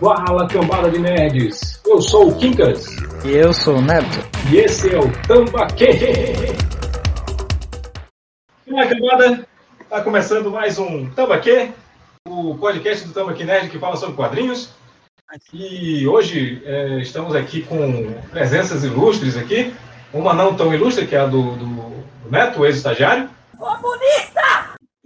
Fala cambada de nerds, eu sou o Kinkas. E eu sou o Neto. E esse é o Tambaquê. Fala cambada, tá começando mais um Tambaquê, o podcast do Tambaquê Nerd que fala sobre quadrinhos. E hoje é, estamos aqui com presenças ilustres aqui. Uma não tão ilustre, que é a do, do, do Neto, ex-estagiário.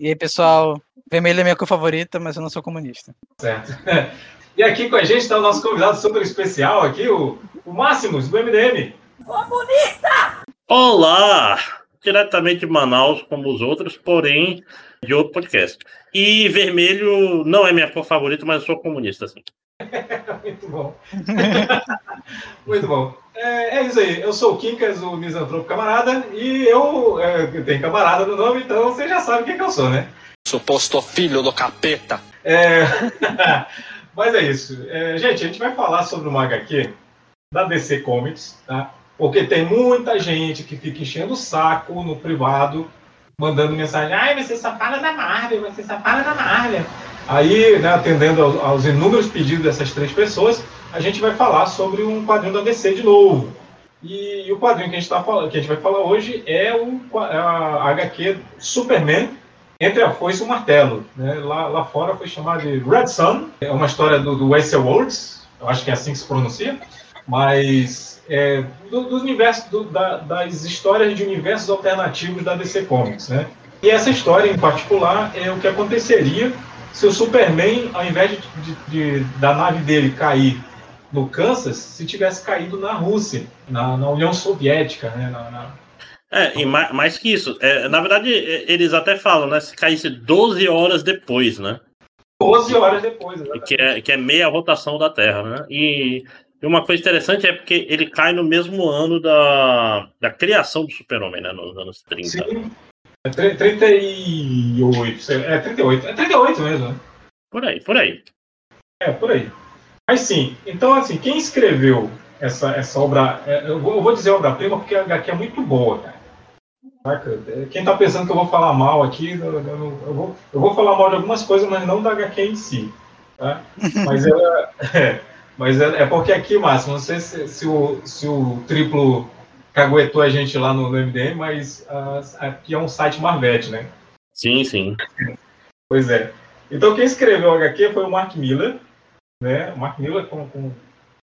E aí, pessoal, vermelho é minha cor favorita, mas eu não sou comunista. Certo. E aqui com a gente está o nosso convidado super especial aqui, o, o Máximos, do MDM. Comunista! Olá! Diretamente de Manaus, como os outros, porém de outro podcast. E vermelho não é minha cor favorita, mas eu sou comunista, sim. Muito bom. Muito bom. É, é, isso aí. Eu sou o Quincas, o misantropo camarada, e eu, é, tenho camarada no nome, então você já sabe quem que eu sou, né? Suposto filho do capeta. É... Mas é isso. É, gente, a gente vai falar sobre uma HQ da DC Comics, tá? Porque tem muita gente que fica enchendo o saco no privado, mandando mensagem, ai, você só fala da Marvel, você só fala da Marvel. Aí, né, atendendo aos, aos, inúmeros pedidos dessas três pessoas, a gente vai falar sobre um quadrinho da DC de novo. E, e o quadrinho que a, gente tá, que a gente vai falar hoje é o, a HQ Superman entre a foice e o martelo. Né? Lá, lá fora foi chamado de Red Sun, é uma história do, do Wesley Worlds, eu acho que é assim que se pronuncia, mas é, do, do universo, do, da, das histórias de universos alternativos da DC Comics. Né? E essa história em particular é o que aconteceria se o Superman, ao invés de, de, de, da nave dele cair no Kansas, se tivesse caído na Rússia, na, na União Soviética, né? Na, na... É, e mais, mais, que isso, é, na verdade, eles até falam, né? Se caísse 12 horas depois, né? 12 horas depois, exatamente. Que é, que é meia rotação da Terra, né? E, e uma coisa interessante é porque ele cai no mesmo ano da, da criação do Super-Homem, né? Nos anos 30. Sim. É 38. É 38. É 38 mesmo, né? Por aí, por aí. É, por aí. Mas sim, então assim, quem escreveu essa, essa obra. É, eu vou, eu vou dizer obra-prima porque a HQ é muito boa, cara. Quem tá pensando que eu vou falar mal aqui, eu, eu, eu, vou, eu vou falar mal de algumas coisas, mas não da HQ em si. Tá? Mas, ela, é, mas é, é, porque aqui, Márcio, não sei se, se, o, se o triplo caguetou a gente lá no, no MDM, mas uh, aqui é um site Marvete, né? Sim, sim. Pois é. Então quem escreveu o HQ foi o Mark Miller, né? O Mark Miller com, com,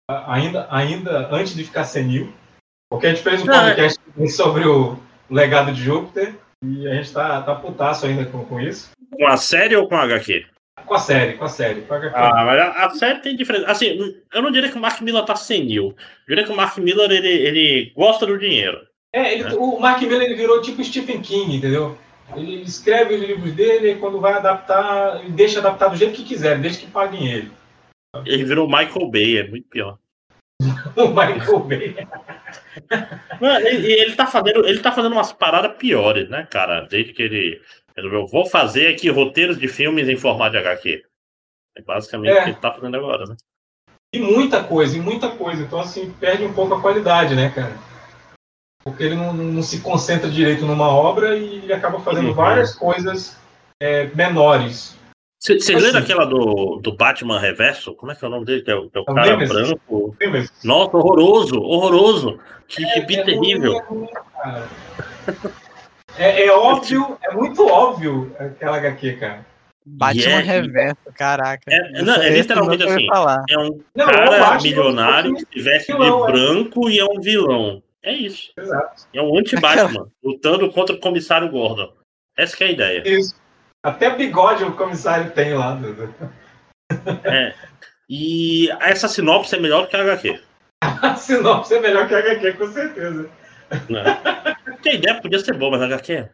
ainda, ainda antes de ficar senil, porque a gente fez um é. podcast sobre o legado de Júpiter e a gente tá, tá putaço ainda com, com isso. Com a série ou com a HQ? Com a série, com a série. Com a. Ah, mas a, a, série tem diferença. Assim, eu não diria que o Mark Miller tá senil. Eu diria que o Mark Miller ele, ele gosta do dinheiro. É, ele, né? o Mark Miller ele virou tipo Stephen King, entendeu? Ele escreve os livros dele e quando vai adaptar, ele deixa adaptar do jeito que quiser, desde que paguem ele. Ele virou Michael Bay, é muito pior. o Michael Bay. e ele tá fazendo, ele tá fazendo umas paradas piores, né, cara? Desde que ele resolveu, vou fazer aqui roteiros de filmes em formato de HQ. É basicamente é. o que ele tá fazendo agora, né? E muita coisa, e muita coisa. Então, assim, perde um pouco a qualidade, né, cara? Porque ele não, não se concentra direito numa obra e ele acaba fazendo uhum. várias coisas é, menores. Vocês assim, leram aquela do, do Batman Reverso? Como é que é o nome dele? Que é o, que é o é cara branco. Nossa, horroroso, horroroso. Que é, gibi é terrível. Ruim, é, é, óbvio, é muito óbvio aquela HQ, cara. Batman yeah. Reverso, caraca. É, não, é literalmente assim. É um não, cara milionário que se veste de é. branco e é um vilão. É isso. Exato. É um anti-Batman, lutando contra o comissário Gordon. Essa é a ideia. Isso. Até bigode o comissário tem lá. É. E essa sinopse é melhor que a HQ. A sinopse é melhor que a HQ, com certeza. Não. Porque a ideia podia ser boa, mas a HQ é,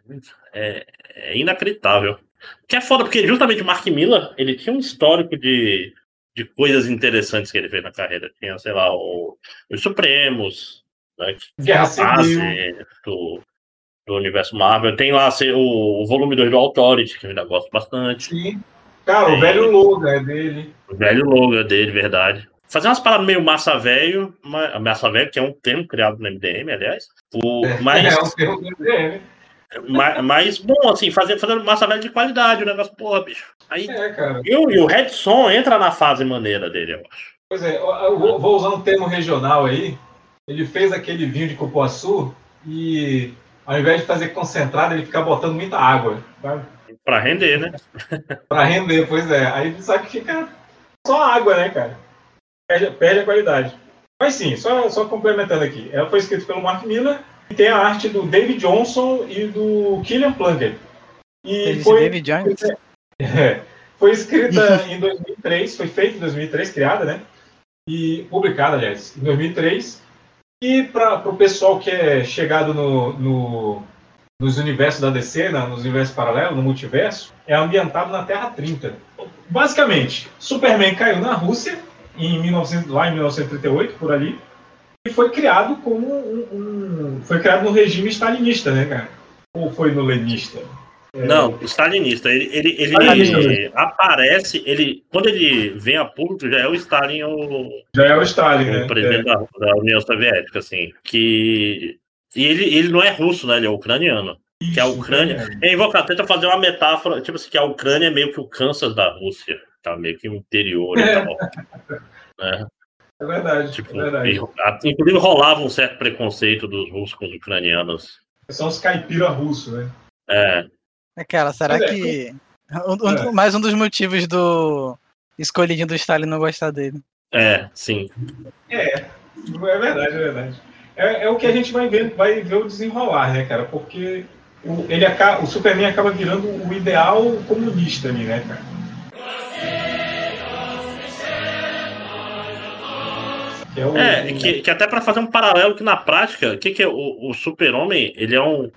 é, é inacreditável. Que é foda, porque justamente o Mark Miller, ele tinha um histórico de, de coisas interessantes que ele fez na carreira. Tinha, sei lá, o, os Supremos, né, Guerra Civil. Do, do universo Marvel. Tem lá o, o volume 2 do Authority, que eu ainda gosto bastante. Sim. Cara, Tem, o velho Logan é dele. O velho Logan é dele, verdade. Fazer umas paradas meio massa velho, massa velho, que é um termo criado no MDM, aliás. O, é, mas... é um termo do MDM. Mas, mas, bom, assim, fazer, fazendo massa velha de qualidade, o negócio, porra, bicho. Aí, É, cara. e, o- Redson entra na fase maneira dele, eu acho. Pois é, eu- vou usar um termo regional aí. Ele fez aquele vinho de cupuaçu e ao invés de fazer concentrado, ele fica botando muita água. sabe? Pra render, né? Pra render, pois é. Aí só que fica só água, né, cara? Perde, perde a qualidade. Mas sim, só, só complementando aqui. Ela foi escrita pelo Mark Miller e tem a arte do David Johnson e do Killian Plunkett. E Ele foi, David Jones. é, foi escrita em 2003, foi feita em 2003, criada, né? E publicada, aliás, em 2003. E para o pessoal que é chegado no, no- nos universos da DC, né, nos universos paralelos, no multiverso, é ambientado na Terra 30. Basicamente, Superman caiu na Rússia, em 1900, lá em 1938, por ali, e foi criado como um, um- foi criado no regime stalinista, né, cara? Ou foi no lenista? É, Não, stalinista. Ele, ele, ele Stalinista. aparece, ele, quando ele vem a público, já é o Stalin o, Já é o Stalin, o né? presidente da, da União Soviética, assim. Que. E ele, ele não é russo, né? Ele é ucraniano. É, que a Ucrânia. É invocado, tenta fazer uma metáfora, tipo assim, que a Ucrânia é meio que o Kansas da Rússia. Tá meio que o interior e tal. né? É verdade, Tipo, é verdade. e, a- inclusive rolava um certo preconceito dos russos com os ucranianos. São os caipira russos, né? É, É, Cara, será é, que. um- um- É. Mais um dos motivos do escolhidinho do Stalin não gostar dele. é, sim. É, é verdade, é verdade. É, é o que a gente vai ver, vai ver o desenrolar, né, cara? Porque o, ele acaba, o Superman acaba virando o ideal comunista ali, né, cara? Que é, o, É, que, que até para fazer um paralelo que na prática, o que, que é o, o super-homem, ele é um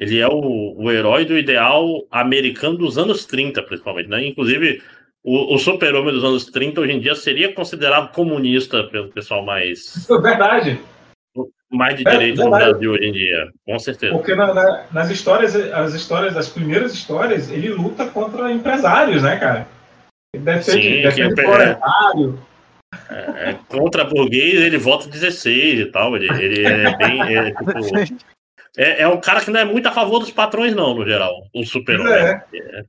ele é o, o herói do ideal americano dos anos 30, principalmente, né? Inclusive, o, o super-homem dos anos 30 hoje em dia seria considerado comunista pelo pessoal mais, É verdade. mais de É, direita no verdade. Brasil hoje em dia, com certeza. Porque na- na- nas histórias, as histórias, as primeiras histórias, ele luta contra empresários, né, cara? Ele defende, Sim, defende que é- proletário. É, contra burguês, ele vota 16 e tal. Ele, ele é bem. É, tipo, é, é um cara que não é muito a favor dos patrões, não, no geral. O super-homem. É. É,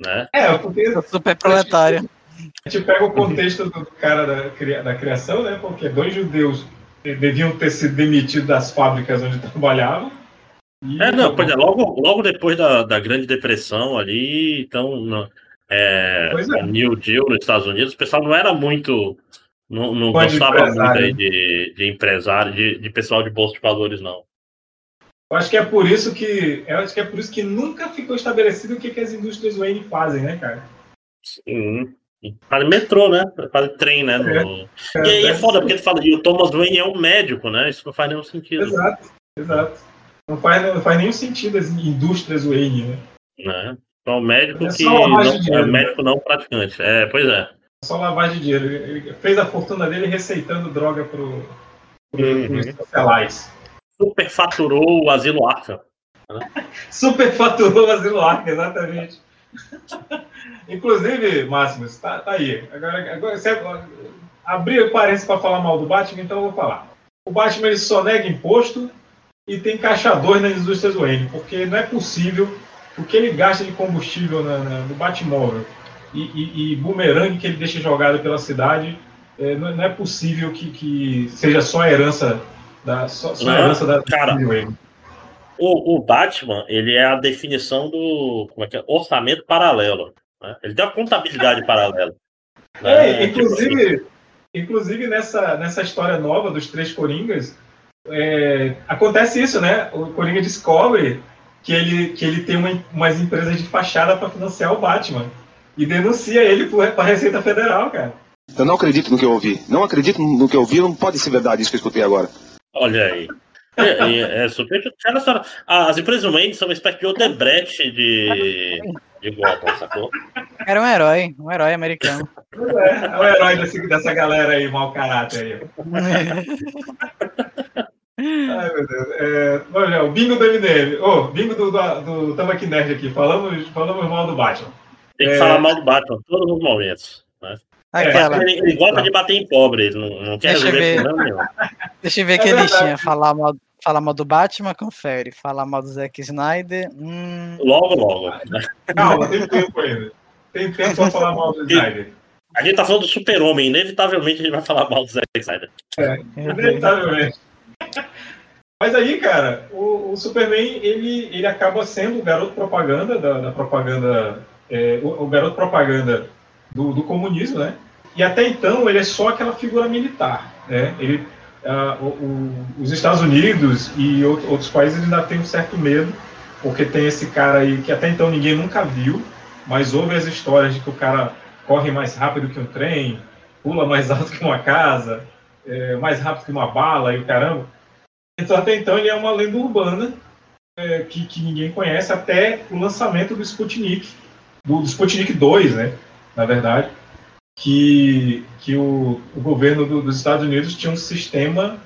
né? É, porque Super proletário. A gente pega o contexto do cara da, cria- da criação, né? Porque dois judeus deviam ter sido demitidos das fábricas onde trabalhavam. E- É, não, pois é, logo, logo depois da, da Grande Depressão ali, então, no- é, é. New Deal nos Estados Unidos, o pessoal não era muito. Não, não gostava muito empresário. de, de empresário, de, de pessoal de bolsa de valores, não. Eu acho que é por isso que. Eu acho que é por isso que nunca ficou estabelecido o que, que as indústrias Wayne fazem, né, cara? Sim. Faz metrô, né? Faz trem, né? no- E aí é foda, porque tu fala, e o Thomas Wayne é um médico, né? Isso não faz nenhum sentido. Exato, exato. Não faz, não faz nenhum sentido as indústrias Wayne, né? Né? Então, médico É que não, é dinheiro. médico não praticante. É, pois é. Só lavagem de dinheiro. Ele fez a fortuna dele receitando droga pro, pro, Uhum. socialites. Superfaturou o asilo Arkham. Superfaturou o Asilo Arca, exatamente. Inclusive, Máximo, tá, tá aí. Agora, agora você abriu parênteses para falar mal do Batman, então eu vou falar. O Batman ele só nega imposto e tem caixador nas indústrias Wayne, porque não é possível o que ele gasta de combustível na, na- no Batmóvel e, e, e bumerangue que ele deixa jogado pela cidade, é, não, é possível que, que seja só a herança da, só, só Não, herança da cara. O, o Batman, ele é a definição do como é que é? orçamento paralelo. né? Ele tem uma contabilidade paralela. né? É, Tipo assim, inclusive, inclusive nessa, nessa história nova dos três Coringas, é, acontece isso, né? O Coringa descobre que ele, que ele tem uma, umas empresas de fachada para financiar o Batman. E denuncia ele para a Receita Federal, cara. Eu não acredito no que eu ouvi. Não acredito no que eu ouvi. Não pode ser verdade isso que eu escutei agora. olha aí. É, é, é super. Cara, só- as empresas Wayne são uma espécie de Odebrecht de, de Gotham, sacou? Era um herói, um herói americano. É, é o herói desse, dessa galera aí, mau caráter aí. Ai, meu Deus. É, olha, o bingo do MDM. Ô, bingo do, do, do Tamaki Nerd aqui. Falamos, falamos mal do Batman. Tem que É. falar mal do Batman todos os momentos. Né? Aquela. Ele, ele gosta de bater em pobre, ele não, não quer Deixa resolver ver. problema nenhum. Deixa eu ver É verdade. listinha. Falar mal, Falar mal do Batman, confere. Falar mal do Zack Snyder, hum, Logo, logo. Calma, tem tempo ainda. Tem tempo pra falar mal do Snyder. A gente tá falando do super-homem, inevitavelmente a gente vai falar mal do Zack Snyder. Inevitavelmente. Mas aí, cara, o, o Superman, ele, ele acaba sendo o garoto propaganda da, da propaganda, é, o, o garoto propaganda do, do comunismo, né? E até então ele é só aquela figura militar, né? Ele, ah, o- o- os Estados Unidos e out- outros países ainda têm um certo medo, porque tem esse cara aí que até então ninguém nunca viu, mas houve as histórias de que o cara corre mais rápido que um trem, pula mais alto que uma casa, é, mais rápido que uma bala e o caramba. Então, até então, ele é uma lenda urbana é, que, que ninguém conhece até o lançamento do Sputnik, do, do Sputnik 2, né? Na verdade, que, que o, o governo do- dos Estados Unidos tinha um sistema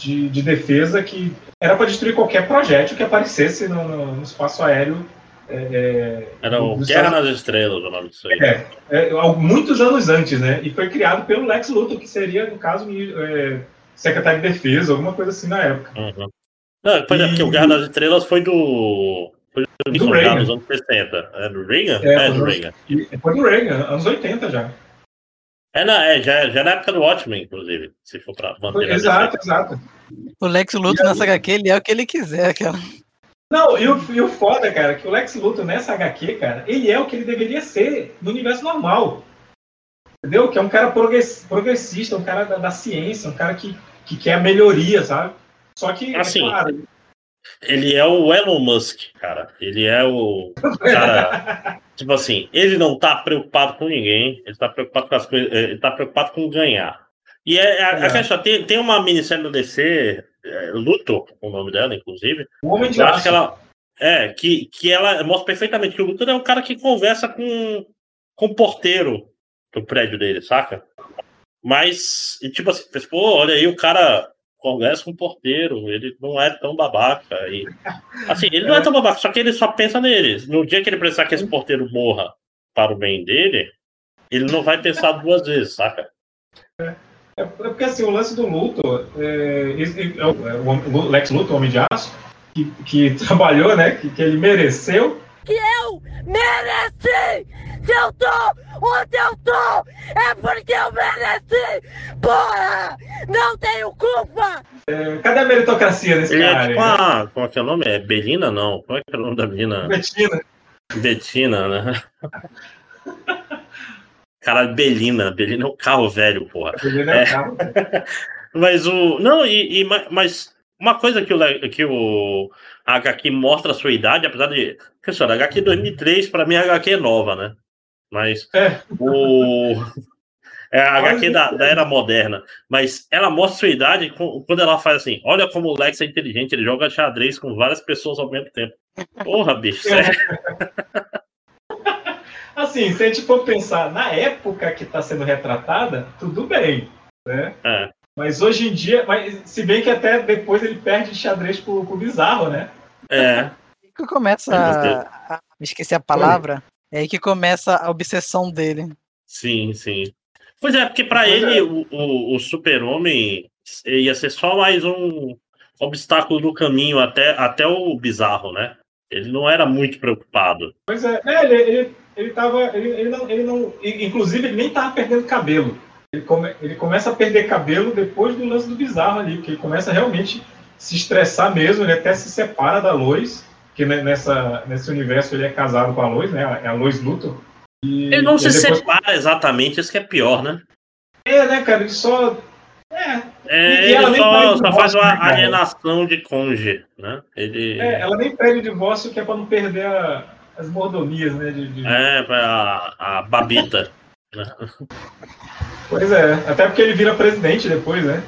de, de defesa que era para destruir qualquer projétil que aparecesse no, no- no espaço aéreo. é, Era o Guerra Estados- nas Estrelas, o nome disso aí. É, é, há muitos anos antes, né? E foi criado pelo Lex Luthor, que seria, no caso, é, secretário de defesa, alguma coisa assim na época. Uhum. Não, pois é, porque o Guerra nas Estrelas foi do. Foi do já, Reagan. nos anos 60. É do Reagan? É, É, do Reagan. Foi do Reagan, anos 80 já. É, não, é já, já na época do Watchmen, inclusive, se for pra manter exato, exato. o Lex Luthor nessa HQ, ele é o que ele quiser, aquela. Não, e o, e o foda, cara, que o Lex Luthor nessa HQ, cara, ele é o que ele deveria ser no universo normal. Entendeu? Que é um cara progress- progressista, um cara da, da ciência, um cara que, que quer a melhoria, sabe? Só que, é Assim, claro, Ele é o Elon Musk, cara. Ele é o cara. tipo assim, ele não tá preocupado com ninguém, ele tá preocupado com as coisas, eh, ele tá preocupado com ganhar. E é, a, a É. questão, tem, tem uma minissérie do DC, é, Luthor, o nome dela, inclusive. o Homem de Aço. que ela. É, que, que ela mostra perfeitamente que o Luthor é um cara que conversa com, com o porteiro do prédio dele, saca? Mas, e tipo assim, pô, olha aí, o cara conversa com o porteiro, ele não é tão babaca. E, assim, ele não é tão babaca, só que ele só pensa nele. No dia que ele precisar que esse porteiro morra para o bem dele, ele não vai pensar duas vezes, saca? É é porque assim, o lance do Luthor, é, é o, é o o Lex Luthor, o Homem de Aço, que, que trabalhou, né? Que, que ele mereceu. mereci! Se eu tô onde eu tô, é porque eu mereci! Porra! Não tenho culpa! É, cadê a meritocracia desse Ele é cara? tipo né? a. Como é que é o nome? É Belina, não? Como é que é o nome da menina? Betina. Betina, né? Caralho, Belina. Belina é um carro velho, porra. Não É. é carro. Mas o. Não, e, e ma- mas uma coisa que o, que o HQ mostra a sua idade, apesar de. Pessoal, HQ 2003, pra mim a HQ é nova, né? Mas É. o. É a HQ da, da era moderna. Mas ela mostra a sua idade quando ela faz assim: olha como o Lex é inteligente, ele joga xadrez com várias pessoas ao mesmo tempo. Porra, bicho, sério. Assim, se a gente for pensar na época que está sendo retratada, tudo bem. Né? É. Mas hoje em dia, mas, se bem que até depois ele perde xadrez pro, pro bizarro, né? É. que começa a, a- me esqueci a palavra. É aí que começa a obsessão dele. Sim, sim. Pois é, porque Pois ele é. o, o, o super-homem ia ser só mais um obstáculo no caminho até, até o bizarro, né? Ele não era muito preocupado. Pois é, é, ele, ele, ele tava. Ele, ele não, ele não. Inclusive, ele nem tava perdendo cabelo. Ele, come, ele começa a perder cabelo depois do lance do bizarro ali, porque ele começa realmente se estressar mesmo, ele até se separa da Lois, que ne- nessa, nesse universo ele é casado com a Lois, né? É a Lois Luthor. E- Ele não se depois- separa exatamente, isso que é pior, né? É, né, cara? Ele só. É, É, E ela ele só, faz só divórcio, faz uma né, alienação de cônjuge, né? Ele é, ela nem pede o divórcio que é pra não perder a- as mordomias, né? De, de- é a, a babita. né? Pois é, até porque ele vira presidente depois, né?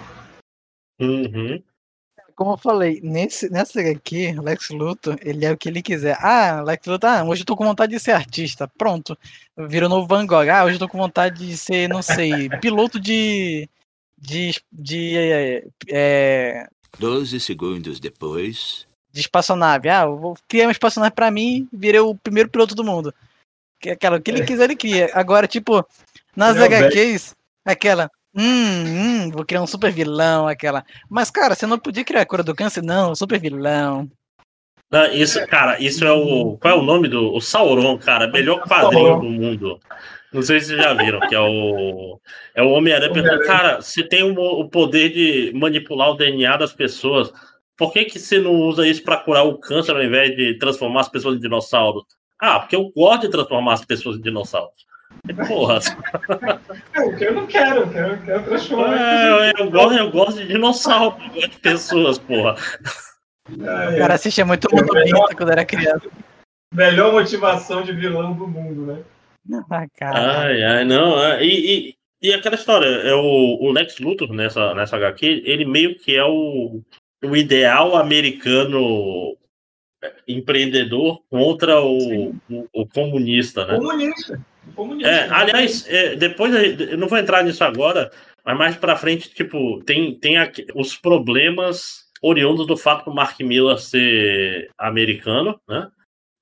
Uhum. Como eu falei, nesse, nessa aqui, Lex Luthor, ele é o que ele quiser. Ah, Lex Luthor, ah, hoje eu tô com vontade de ser artista. Pronto. Vira o novo Van Gogh. Ah, hoje eu tô com vontade de ser, não sei, piloto de. de. de. é, é, Doze segundos depois. de espaçonave. Ah, eu vou criar uma espaçonave pra mim, virei o primeiro piloto do mundo. Que é aquela, o que ele quiser, ele cria. Agora, tipo, nas é o HQs, aquela. Hum, hum, vou criar um super vilão, aquela. Mas, cara, você não podia criar a cura do câncer, não, super vilão. Não, isso, cara, isso é o. Qual é o nome do. O Sauron, cara, melhor quadrinho do mundo. Não sei se vocês já viram, que é o. É o Homem-Aranha perguntando, cara, você tem o, o poder de manipular o DNA das pessoas. Por que, que você não usa isso para curar o câncer ao invés de transformar as pessoas em dinossauros? Ah, porque eu gosto de transformar as pessoas em dinossauros. Porra. É, eu não quero, eu quero, eu quero transformar. É, eu, gosto, eu gosto de dinossauro, eu gosto de pessoas, porra. O cara assistia muito Mundo Pinto quando era criança. Melhor motivação de vilão do mundo, né? Ah, cara. Ai, ai, não. é, E, e, e aquela história, é o, o Lex Luthor nessa, nessa HQ, ele meio que é o, o ideal americano empreendedor contra o, o, o comunista, né? Comunista. É, aliás, é, depois eu não vou entrar nisso agora, mas mais pra frente, tipo, tem, tem aqui, os problemas oriundos do fato do Mark Miller ser americano, né?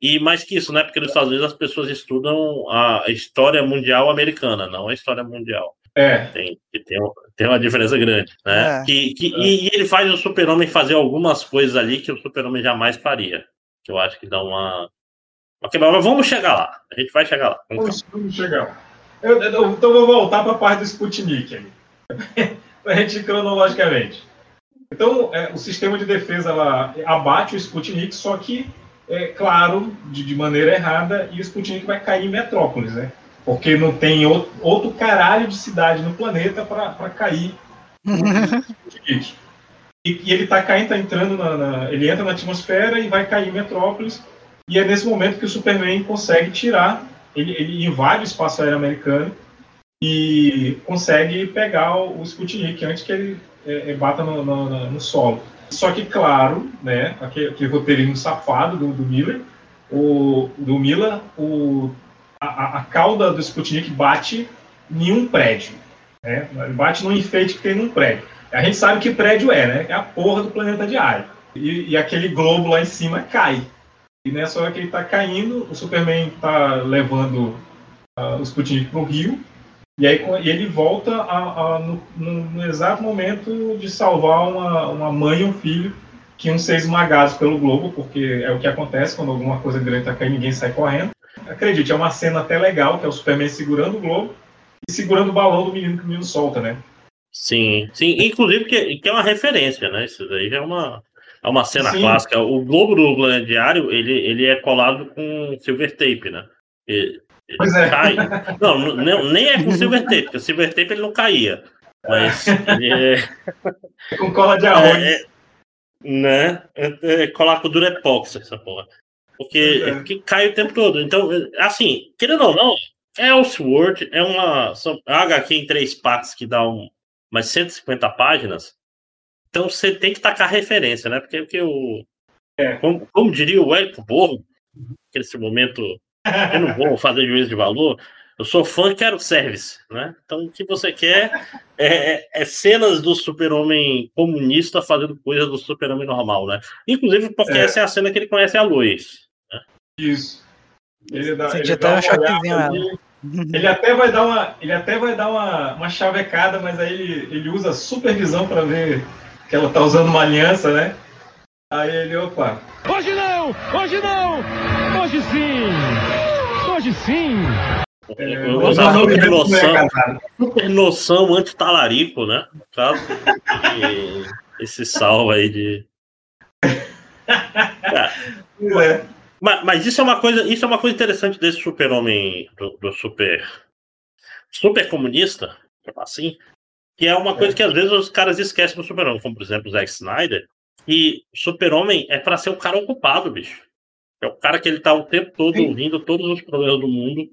E mais que isso, né? Porque nos Estados Unidos as pessoas estudam a história mundial americana, não a história mundial. É. Tem, que tem, tem uma diferença grande, né? É. Que, que, e, e ele faz o super-homem fazer algumas coisas ali que o super-homem jamais faria. Que eu acho que dá uma. Ok, mas vamos chegar lá. A gente vai chegar lá. Vamos Vamos, chegar. lá. Eu, eu- então vou voltar para a parte do Sputnik ali. para a gente ir cronologicamente. Então, é, o sistema de defesa ela abate o Sputnik, só que, é claro, de, de maneira errada, e o Sputnik vai cair em Metrópolis, né? Porque não tem outro, outro caralho de cidade no planeta para cair o Sputnik. E, e ele está caindo, tá entrando na, na- Ele entra na atmosfera e vai cair em Metrópolis. E é nesse momento que o Superman consegue tirar ele, ele invade o espaço aéreo americano e consegue pegar o, o Sputnik antes que ele é, é, bata no, no- no- solo. Só que, claro, né, aquele, aquele roteirinho safado do, do Miller, o, do Miller, o, a, a- cauda do Sputnik bate em um prédio. Né? Bate num enfeite que tem num prédio. A gente sabe que prédio é, né? É a porra do planeta diário. E, e aquele globo lá em cima cai. E nessa hora que ele tá caindo, o Superman tá levando ah, o Sputnik pro rio. E aí e ele volta a- a- no, no- no exato momento de salvar uma, uma mãe e um filho que iam ser esmagados pelo globo, porque é o que acontece quando alguma coisa grande tá caindo, ninguém sai correndo. Acredite, é uma cena até legal, que é o Superman segurando o globo e segurando o balão do menino que o menino solta, né? Sim, sim. Inclusive que, que é uma referência, né? Isso daí é uma, é uma cena Sim. clássica. O Globo do Diário, ele, ele é colado com silver tape, né? Ele Pois é. cai. Não, nem, nem é com silver tape, porque o silver tape ele não caía. Mas ele é, Com cola de arroz. é, é- né? É, é colar com Durepox, essa porra. Porque, é. é porque cai o tempo todo. Então, assim, querendo ou não, Elseworld é uma são HQ em três partes que dá um, umas 150 páginas. Então você tem que tacar referência, né? Porque, porque o. É. Como, como diria o Hélio Borgo, que nesse momento eu não vou fazer juízo de valor, eu sou fã quero service, né? Então o que você quer é, é- é cenas do super-homem comunista fazendo coisas do super-homem normal, né? Inclusive porque É. essa é a cena que ele conhece a Lois. Isso. Ele dá, ele até dá um choquezinho nela. ali. Ele até vai dar uma, ele até vai dar uma, uma chavecada, mas aí ele, ele usa supervisão para ver que ela tá usando uma aliança, né? Aí ele, opa, Hoje não! Hoje não! Hoje sim! Hoje sim! é, Eu o usava nome super é noção, super noção anti-talarico, né? No caso, e esse salvo aí de. É. Mas, mas isso é uma coisa, isso é uma coisa interessante desse super-homem, do, do super super comunista, assim, que é uma coisa que às vezes os caras esquecem do super-homem, como por exemplo o Zack Snyder, e super-homem é para ser o cara ocupado, bicho. É o cara que ele tá o tempo todo Sim. ouvindo todos os problemas do mundo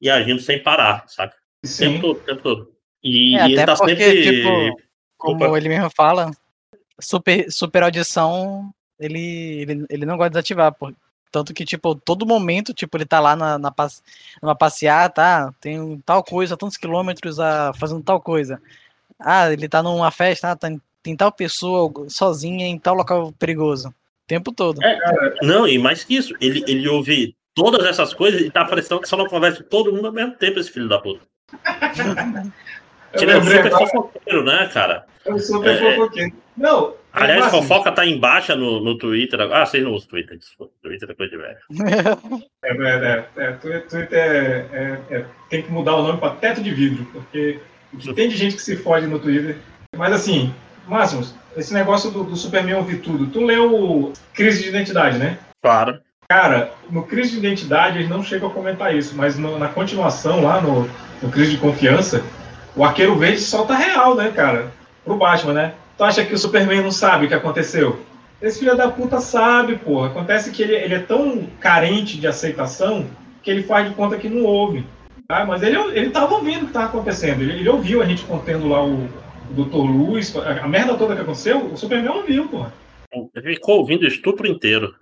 e agindo sem parar, sabe? O tempo todo, o tempo todo. E, É, e ele até tá porque, sempre. tipo, como Opa. ele mesmo fala, super, super audição, ele, ele, ele não gosta de desativar, pô. Tanto que, tipo, todo momento, tipo, ele tá lá na, na passe- numa passeata, tá? Tem tal coisa, tantos quilômetros a, fazendo tal coisa. Ah, ele tá numa festa, ah, tem, tem tal pessoa sozinha em tal local perigoso. O tempo todo. Não, e mais que isso, ele, ele ouve todas essas coisas e tá parecendo que só não conversa com todo mundo ao mesmo tempo, esse filho da puta. Ele é super agora, fofoqueiro, né, cara? eu sou super É, fofoqueiro. Não, Aliás, Máximo, fofoca tá em baixa no, no Twitter. Ah, vocês não usam Twitter. desculpa. Twitter é coisa de velho. É, é, é, é, Twitter Twitter é- é- é- tem que mudar o nome para teto de vidro, porque que tem de gente que se fode no Twitter. Mas assim, Máximos, esse negócio do, do Superman ouvir tudo. Tu leu Crise de Identidade, né? Claro. Cara, no Crise de Identidade eles não chegam a comentar isso, mas no- na continuação, lá no, no Crise de Confiança, o Arqueiro Verde solta real, né, cara? Pro Batman, né? Tu acha que o Superman não sabe o que aconteceu? Esse filho da puta sabe, porra. Acontece que ele, ele é tão carente de aceitação que ele faz de conta que não ouve. Tá? Mas ele, ele tava ouvindo o que tava acontecendo. Ele, ele ouviu a gente contendo lá o, o Dr. Luz, a, a merda toda que aconteceu, o Superman ouviu, porra. Ele ficou ouvindo o estupro inteiro.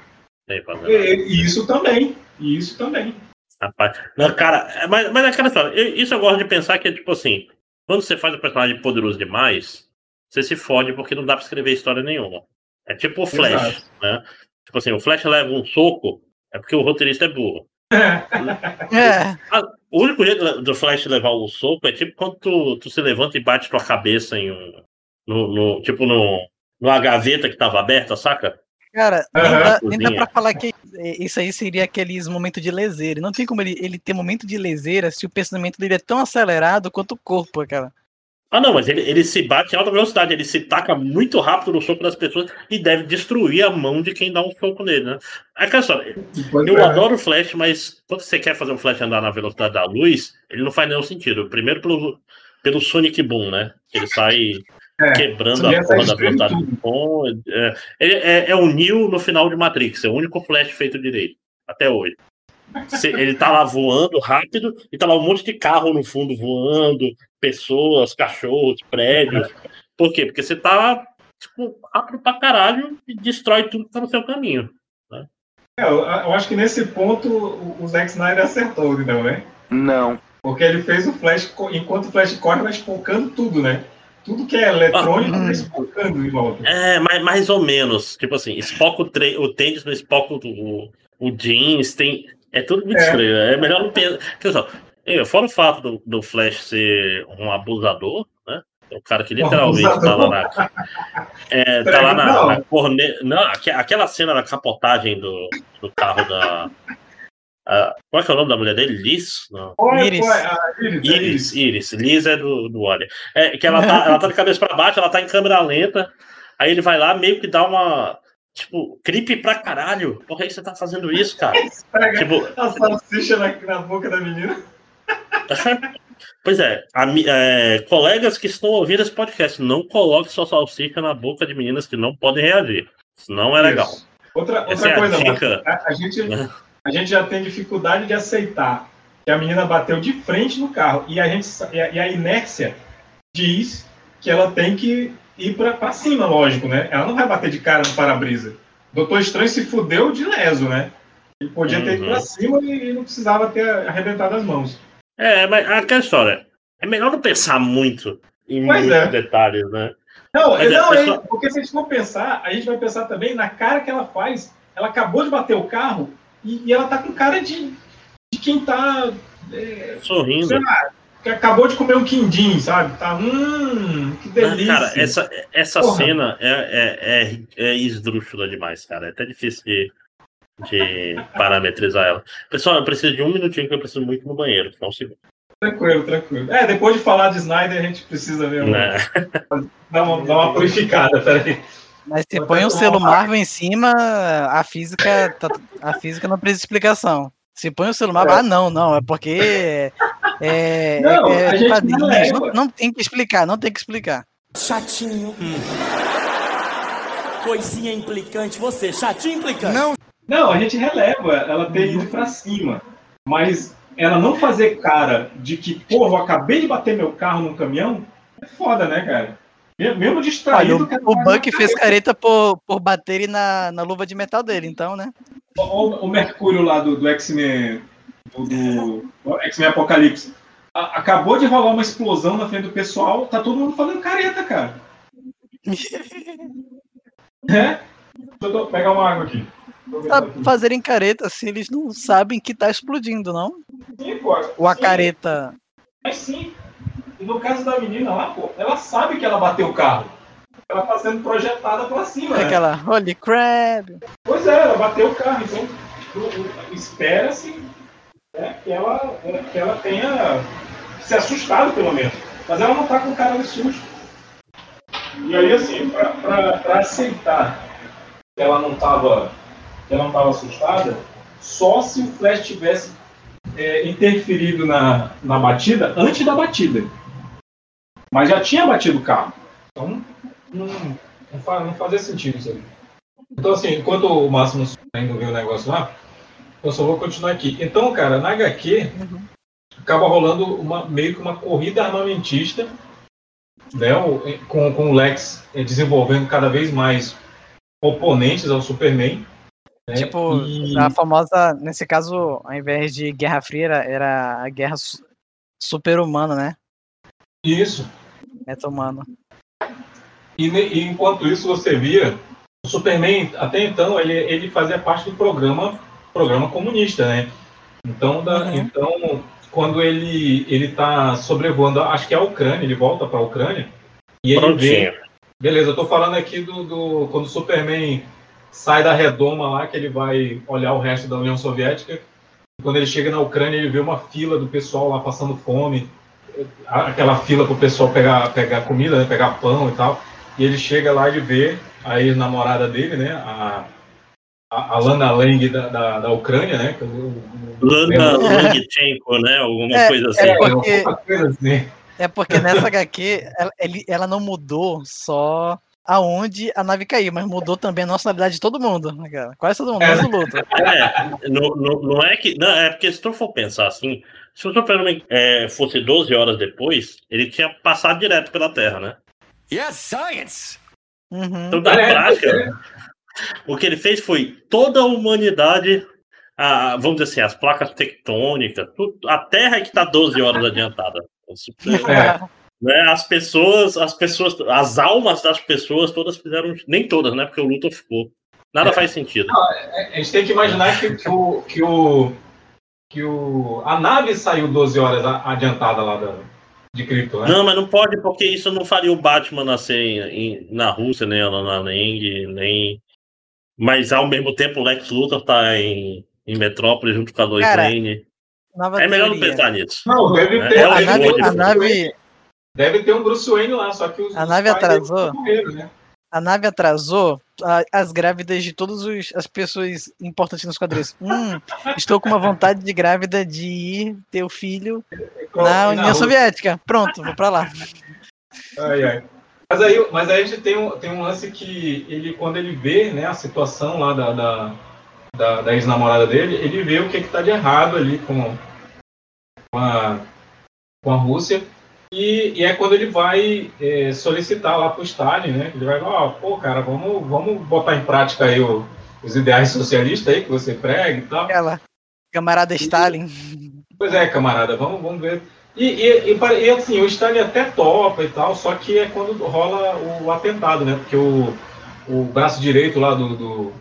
E, isso também. Isso também. Rapaz. Não, cara, é- mas, mas é aquela história. Isso eu gosto de pensar que é tipo assim: quando você faz um personagem poderoso demais, você se fode porque não dá pra escrever história nenhuma. É tipo o Flash, Exato. né? Tipo assim, o Flash leva um soco, é porque o roteirista é burro. É, O único jeito do Flash levar o soco é tipo quando tu, tu se levanta e bate tua cabeça em um. No, no- tipo no, numa gaveta que tava aberta, saca? cara, nem dá, nem dá pra falar que isso aí seria aqueles momentos de leseira. Não tem como ele, ele ter momento de leseira se o pensamento dele é tão acelerado quanto o corpo, cara. Ah, não, mas ele, ele se bate em alta velocidade, ele se taca muito rápido no soco das pessoas e deve destruir a mão de quem dá um soco nele, né? É aquela história, Eu É. adoro o Flash, mas quando você quer fazer um Flash andar na velocidade da luz, ele não faz nenhum sentido. Primeiro pelo, pelo Sonic Boom, né? Que ele sai É, quebrando a porra da velocidade do som. É, ele é, é o Neo no final de Matrix, é o único Flash feito direito, até hoje. Ele tá lá voando rápido e tá lá um monte de carro no fundo voando, pessoas, cachorros, prédios. Por quê? Porque você tá tipo, rápido pra caralho e destrói tudo que tá no seu caminho. É, eu, eu acho que nesse ponto o, o Zack Snyder acertou, né? Não. Porque ele fez o Flash, enquanto o Flash corre, vai espocando tudo, né? Tudo que é eletrônico Ah. vai espocando em volta. É, mais, mais ou menos. Tipo assim, espoca o, tre- o tênis, não espoca o, o jeans, tem. É tudo muito É. estranho. É melhor não pensar. Eh, fora o fato do, do Flash ser um abusador, né? É o cara que literalmente tá lá na. É, tá lá na, Não. na corne... Não, aque- aquela cena da capotagem do, do carro da. a- qual é, que é o nome da mulher dele? Liz? Não. Olha, Iris. pô, a Iris, é Iris, isso. Iris. Liz é do, do Wally. É que ela tá, ela tá de cabeça pra baixo, ela tá em câmera lenta. Aí ele vai lá, meio que dá uma. Tipo, creepy pra caralho. Por que você tá fazendo isso, cara? Tipo, a salsicha na, na boca da menina. pois é, ami- é, colegas que estão ouvindo esse podcast, não coloque sua salsicha na boca de meninas que não podem reagir. Isso não é legal. Isso. Outra, Essa outra é a coisa, dica. Marcos, a, a gente, Né? a gente já tem dificuldade de aceitar que a menina bateu de frente no carro e a, gente, e a, e a inércia diz que ela tem que ir pra, pra cima, lógico, né? Ela não vai bater de cara no para-brisa. Doutor Estranho se fudeu de leso, né? Ele podia ter ido Uhum. pra cima e, não precisava ter arrebentado as mãos. É, mas aquela história. É melhor não pensar muito em Pois muitos é. detalhes, né? Não, Mas é, não é, pessoal- porque se a gente for pensar, a gente vai pensar também na cara que ela faz. Ela acabou de bater o carro e, e ela tá com cara de, de quem tá. é, Sorrindo. lá, que acabou de comer um quindim, sabe? Tá, hum, que delícia. Cara, essa, essa Porra. cena é, é, é, é esdrúxula demais, cara. É até difícil de, de parametrizar ela. Pessoal, eu preciso de um minutinho que eu preciso muito no banheiro. Só um segundo. Tranquilo, tranquilo. É, depois de falar de Snyder, a gente precisa mesmo Né? dar, uma, dar uma purificada, peraí. Mas se põe um tomar selo Marvel em cima, a física, tá- a física não precisa de explicação. Se põe o selo Marvel, ah, não, não, é porque é, Não, é, a é não não, não tem que explicar, não tem que explicar. Chatinho. Coisinha implicante. Você, chatinho implicante. Não. Não, a gente releva ela ter ido pra cima. Mas ela não fazer cara de que, porra, eu acabei de bater meu carro num caminhão, é foda, né, cara? Me- Mesmo Olha, distraído. o, cara, o faz Buck fez careta. careta por, por bater na, na luva de metal dele, então, né? Olha o Mercúrio lá do, do X-Men. Do, do X-Men Apocalipse. A- acabou de rolar uma explosão na frente do pessoal, tá todo mundo fazendo careta, cara. É? Deixa eu pegar uma água aqui. Aqui. fazerem careta se eles não sabem que tá explodindo, não? Sim, pô. Ou a Sim, careta. Mas sim. no caso da menina lá, pô, ela sabe que ela bateu o carro. Ela tá sendo projetada pra cima, É né? aquela Holy Crab. Pois é, ela bateu o carro, então o- o- espera-se né, que, ela, que ela tenha se assustado, pelo menos. Mas ela não tá com cara de susto. E aí, assim, pra aceitar que ela não tava, que ela não tava assustada, só se o Flash tivesse é, interferido na, na batida antes da batida. Mas já tinha batido o carro. Então, não, não, não fazia sentido isso aí. Então, assim, enquanto o Máximo ainda vê o negócio lá, eu só vou continuar aqui. Então, cara, na HQ, acaba rolando uma, meio que uma corrida armamentista, né, com, com o Lex eh, desenvolvendo cada vez mais oponentes ao Superman. né, Tipo, e- a famosa, nesse caso, ao invés de Guerra Fria, era, a guerra su- super-humana, né? Isso. Meta-humano. E, e enquanto isso você via, o Superman, até então, ele, ele fazia parte do programa, programa comunista, né? Então, da- Uhum. então quando ele ele tá sobrevoando, acho que é a Ucrânia, ele volta para a Ucrânia e ele Prontinho. vê. Beleza, eu tô falando aqui do, do quando o Superman sai da redoma lá, que ele vai olhar o resto da União Soviética. Quando ele chega na Ucrânia, ele vê uma fila do pessoal lá passando fome, aquela fila pro pessoal pegar, pegar comida, né, pegar pão e tal. E ele chega lá e vê a ex-namorada dele, né? A, a, a Lana Lang da, da, da Ucrânia, né? Lana É. Longchenko, né? Alguma É, coisa assim. é É, porque- alguma coisa assim. É porque nessa HQ, ela, ela não mudou só aonde a nave caiu, mas mudou também a nacionalidade de todo mundo, né, cara? Quase todo mundo, É. Luthor. É, não, não, não é que. Não, é porque se tu for pensar assim, se o Superman é, fosse 12 horas depois, ele tinha passado direto pela Terra, né? Yes, science! Uhum. Então, na É, prática, o que ele fez foi toda a humanidade, a, vamos dizer assim, as placas tectônicas, tudo- a Terra é que está 12 horas adiantada. Super- É. né, as pessoas, as pessoas, as almas das pessoas todas fizeram, nem todas, né? Porque o Luthor ficou. Nada faz sentido. A gente tem que imaginar que, que o, que o. que o. A nave saiu 12 horas adiantada lá da, de Krypton, né? Não, mas não pode, porque isso não faria o Batman nascer em- em- na Rússia, nem a Lana Lang, nem. Mas ao mesmo tempo o Lex Luthor tá em, em Metrópole junto com a Lois Cara, Lane. É melhor não pensar nisso. Não, deve É, ter. é A nave, um a nave, deve ter um Bruce Wayne lá, só que os. A os nave atrasou? morreram, né? a nave atrasou a- as grávidas de todas as pessoas importantes nos quadrinhos. Hum, estou com uma vontade de grávida de ir ter o filho na E União Rússia. Soviética. Pronto, vou pra lá. Ai, ai. Mas aí, mas aí a gente tem um, tem um lance que ele, quando ele vê né, a situação lá da, da, da, da ex-namorada dele, ele vê o que está de errado ali com, com, a, com a Rússia. E, e é quando ele vai é, solicitar lá para o Stalin, né? Ele vai falar, ó, pô, cara, vamos, vamos botar em prática aí o- os ideais socialistas aí que você prega e tal. Aquela camarada Stalin. Pois é, camarada, vamos, vamos ver. E, e, e, e, assim, o Stalin até topa e tal, só que é quando rola o atentado, né? Porque o, o braço direito lá do, do,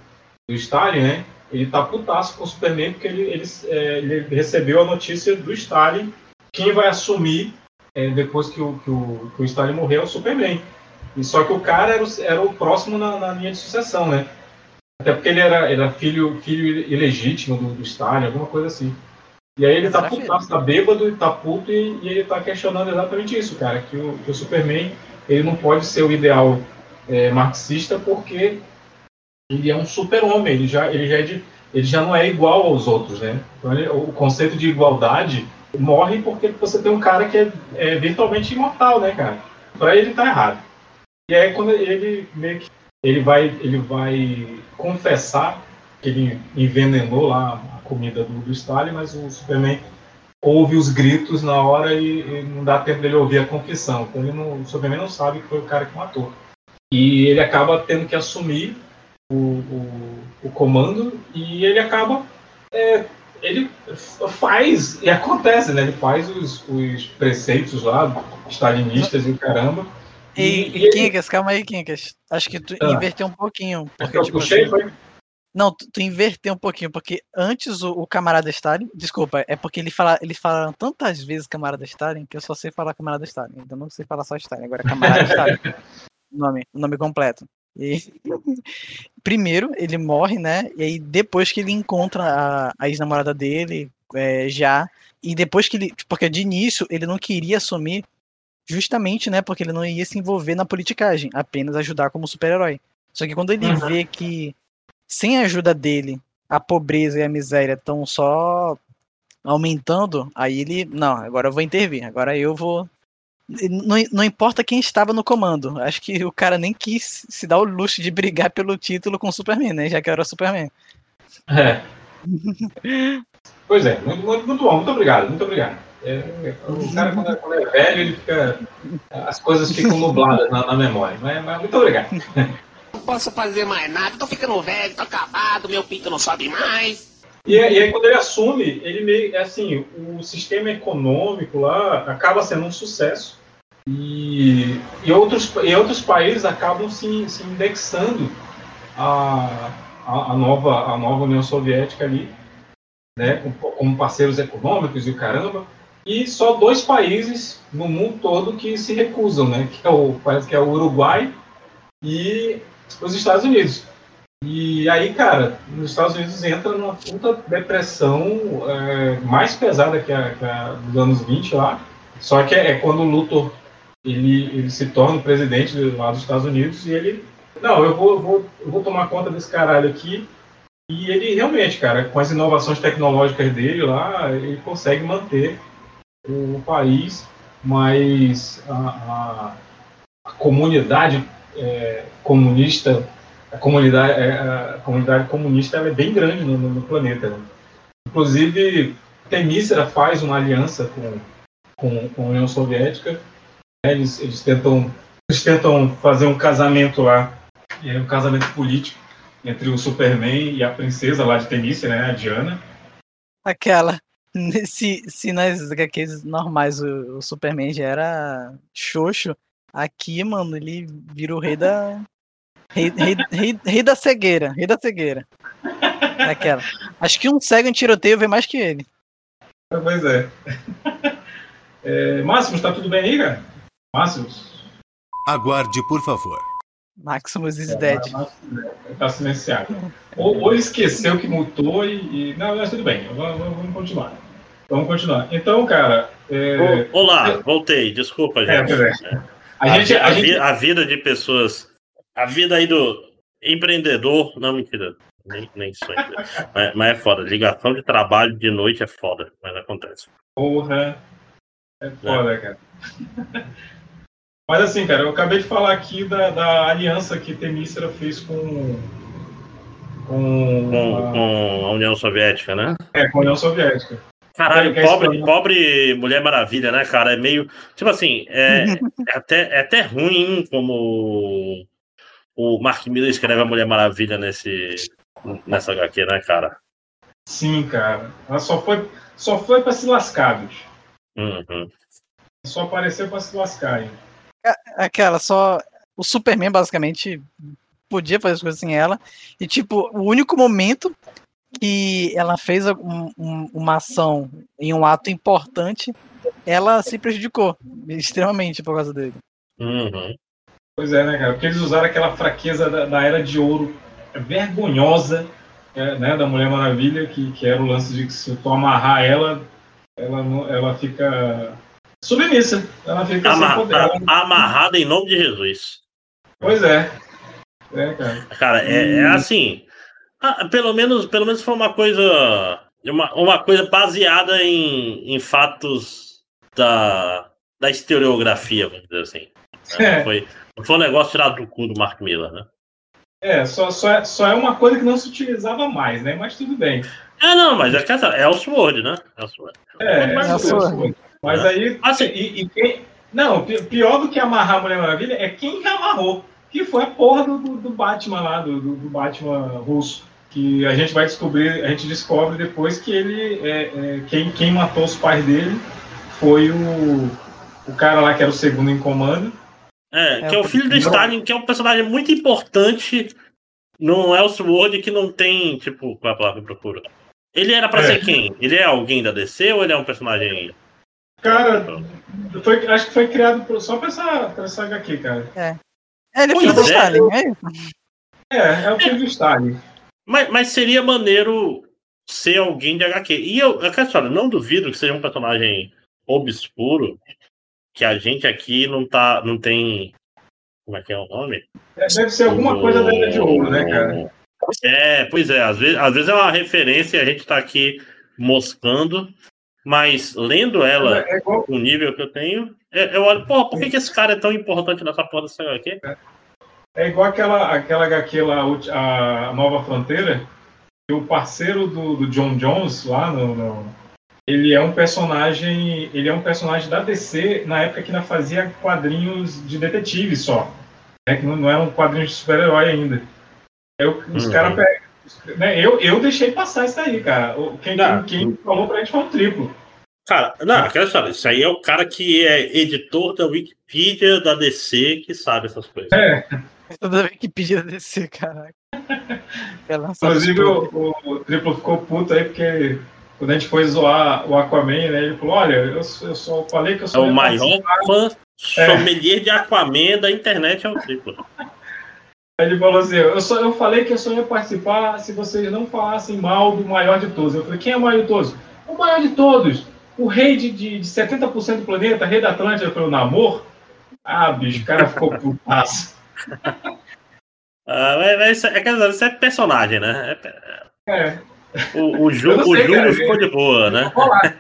do Stalin, né? Ele tá putaço com o Superman porque ele, ele, é, ele recebeu a notícia do Stalin. Quem vai assumir é, depois que o, que, o, que o Stalin morreu é o Superman. E só que o cara era o, era o próximo na, na linha de sucessão, né? Até porque ele era, era filho, filho ilegítimo do, do Stalin, alguma coisa assim. E aí ele tá putaço, tá bêbado, tá puto e, e ele tá questionando exatamente isso, cara. Que o, que o Superman ele não pode ser o ideal é, marxista porque ele é um super-homem, ele já, ele, já é de- ele já não é igual aos outros, né? Então ele- o conceito de igualdade morre porque você tem um cara que é, é virtualmente imortal, né, cara? Pra ele tá errado. E aí quando ele meio que ele vai, ele vai confessar que ele envenenou lá a comida do, do Stalin, mas o Superman ouve os gritos na hora e, e não dá tempo dele ouvir a confissão. Então ele não, o Superman não sabe que foi o cara que matou. E ele acaba tendo que assumir o, o, o comando e ele acaba. é, ele faz, e acontece, né? Ele faz os, os preceitos lá, stalinistas e o caramba. E, E- e Kinkas, calma aí, Kinkas. Acho que tu Ah. inverteu um pouquinho. Porque Porque, eu tipo puxei, assim, foi? Não, tu, tu inverteu um pouquinho, porque antes o, o camarada Stalin. Desculpa, é porque ele fala, ele fala tantas vezes camarada Stalin que eu só sei falar camarada Stalin. Então não sei falar só Stalin, agora é camarada Stalin. O nome, nome completo. E, primeiro, ele morre, né? E aí, depois que ele encontra a, a ex-namorada dele, é, já. E depois que ele. Porque de início ele não queria assumir, justamente, né? Porque ele não ia se envolver na politicagem, apenas ajudar como super-herói. Só que quando ele Uhum. vê que, sem a ajuda dele, a pobreza e a miséria estão só aumentando, aí ele. Não, agora eu vou intervir, agora eu vou. Não, não importa quem estava no comando. Acho que o cara nem quis se dar o luxo de brigar pelo título com o Superman, né? Já que era o Superman. É. Pois é, muito, muito, muito bom, muito obrigado, muito obrigado. É, o cara, quando é, quando é velho, ele fica. As coisas ficam nubladas na, na memória. Mas, mas muito obrigado. Posso fazer mais nada, tô ficando velho, tô acabado, meu pinto não sobe mais. E, aí- e aí, quando ele assume, ele meio. é Assim, o sistema econômico lá acaba sendo um sucesso. E, e, outros, e outros países acabam se, se indexando à, à, à nova, à nova União Soviética ali, né, como, parceiros econômicos e o caramba. E só dois países no mundo todo que se recusam, né, que é o, que é o Uruguai e os Estados Unidos. E aí, cara, nos Estados Unidos entra numa puta depressão é, mais pesada que a, que a dos anos 20 lá. Só que é, quando o Luthor ele, ele se torna o presidente lá dos Estados Unidos e ele. Não, eu vou, eu vou, eu vou tomar conta desse caralho aqui. E ele realmente, cara, com as inovações tecnológicas dele lá, ele consegue manter o país, mas a, a, a comunidade é, comunista a comunidade, é, a comunidade comunista é bem grande no, no- no planeta. né? Inclusive, Temícera faz uma aliança com, com, com a União Soviética. né? Eles, eles, tentam, eles tentam fazer um casamento lá, é, um casamento político entre o Superman e a princesa lá de Temícera, né, a Diana. Aquela. Se, se nas HQs normais o, o Superman já era xoxo, aqui, mano, ele vira o rei da. Rei, rei, rei, rei da cegueira. Rei da cegueira. Aquela. Acho que um cego em tiroteio vê mais que ele. Pois é. é Máximos, tá tudo bem aí, cara? Máximos? Aguarde, por favor. Maximus is dead. Tá silenciado. Ou, ou ele esqueceu que mutou e. e- Não, mas tudo bem, vamos, vamos continuar. Vamos continuar. Então, cara. é, Olá, voltei, desculpa, É, gente. pois é. A A, gente- a gente- a vida de pessoas. A vida aí do empreendedor. Não, mentira. Nem, nem empreendedor. mas, mas é foda. Ligação de trabalho de noite é foda, mas acontece. Porra. É foda, cara. Mas assim, cara, eu acabei de falar aqui da, da aliança que Temícera fez com. Com, Com, a, com a União Soviética, né? é, com a União Soviética. Caralho, é pobre, né? pobre Mulher Maravilha, né, cara? É meio. Tipo assim, é, é até, é até ruim como o Mark Miller escreve a Mulher Maravilha nesse, nessa HQ, né, cara? Sim, cara. Ela só foi, só foi pra se lascar, bicho. Uhum. Só apareceu pra se lascar. hein? Aquela, só. O Superman, basicamente, podia fazer as coisas sem ela. E, tipo, o único momento que ela fez um- um- uma ação em um ato importante, ela se prejudicou extremamente por causa dele. Uhum. Pois é, né, cara? Porque eles usaram aquela fraqueza da, da Era de Ouro vergonhosa é, né, da Mulher Maravilha, que, que era o lance de que se tu amarrar ela, ela, não- ela fica submissa. Ela fica sem Ama- poder. a- Ela- amarrada em nome de Jesus. Pois é. É, cara. Cara, é, é assim. Ah, pelo, menos, pelo menos foi uma coisa. Uma, uma coisa baseada em, em fatos da, da historiografia, vamos dizer assim. É. Não, foi, não foi um negócio tirado do cu do Mark Miller, né? É, só, só, é, só é uma coisa que não se utilizava mais, né? Mas tudo bem. Ah, não, mas é é o Sword, né? É o Sword. É, é, Mas- mesmo. Mas aí. E, e quem, não, pi- pior do que amarrar a Mulher Maravilha é quem amarrou. Que foi a porra do, do, do Batman lá, do, do, Batman russo. Que a gente vai descobrir, a gente descobre depois que ele. É, é, quem, quem matou os pais dele foi o, o cara lá que era o segundo em comando. É, É, que é o filho do não- Stalin, que é um personagem muito importante no Elseworld que não tem, tipo, qual é a palavra que procuro? Ele era pra É. ser quem? Ele é alguém da DC ou ele é um personagem. Cara, foi- acho que foi criado só pra essa, pra essa HQ, cara. É, ele é Pois filho do é. Stalin, é isso? É, é o filho do Stalin. Mas, mas seria maneiro ser alguém de HQ. E eu, eu quero falar, não duvido que seja um personagem obscuro que a gente aqui não tá. não tem. Como é que é o nome? É, Deve ser alguma coisa da Era de Ouro, né, cara? É, pois é, às vezes, às vezes é uma referência e a gente tá aqui moscando, mas lendo ela, É igual, o nível que eu tenho, é- eu olho, pô, por que, que esse cara é tão importante nessa porra dessa HQ? é igual aquela, aquela HQ lá, a Nova Fronteira, que o parceiro do, do John Jones lá no, no- Ele é um personagem. Ele é um personagem da DC na época que ainda fazia quadrinhos de detetive só. Né, que não, não eram quadrinhos de super-herói ainda. Eu, os Uhum. caras pegam. Né, eu, eu deixei passar isso aí, cara. Quem, quem, quem falou pra gente foi o triplo. Cara, não, aquela história, isso aí é o cara que é editor da Wikipedia da DC que sabe essas coisas. É, Toda vez que pedir DC, caraca. Inclusive o, o, o triplo ficou puto aí porque quando a gente foi zoar o Aquaman, né? Ele falou: Olha, eu, eu só falei que eu É sou o maior fã sommelier de Aquaman da internet é o triplo. Ele falou assim: eu, só, eu falei que eu só ia participar se vocês não falassem mal do maior de todos. Eu falei: quem é o maior de todos? O maior de todos. O rei de, de, de 70% do planeta, rei da Atlântida. Eu falei: o Namor? Ah, bicho, o cara ficou putaço. Ah, mas, mas isso é, quer dizer, isso é personagem, né? É pe- É, o, o, Ju, não o sei, Júlio cara, ficou de boa, né? ficou bolado.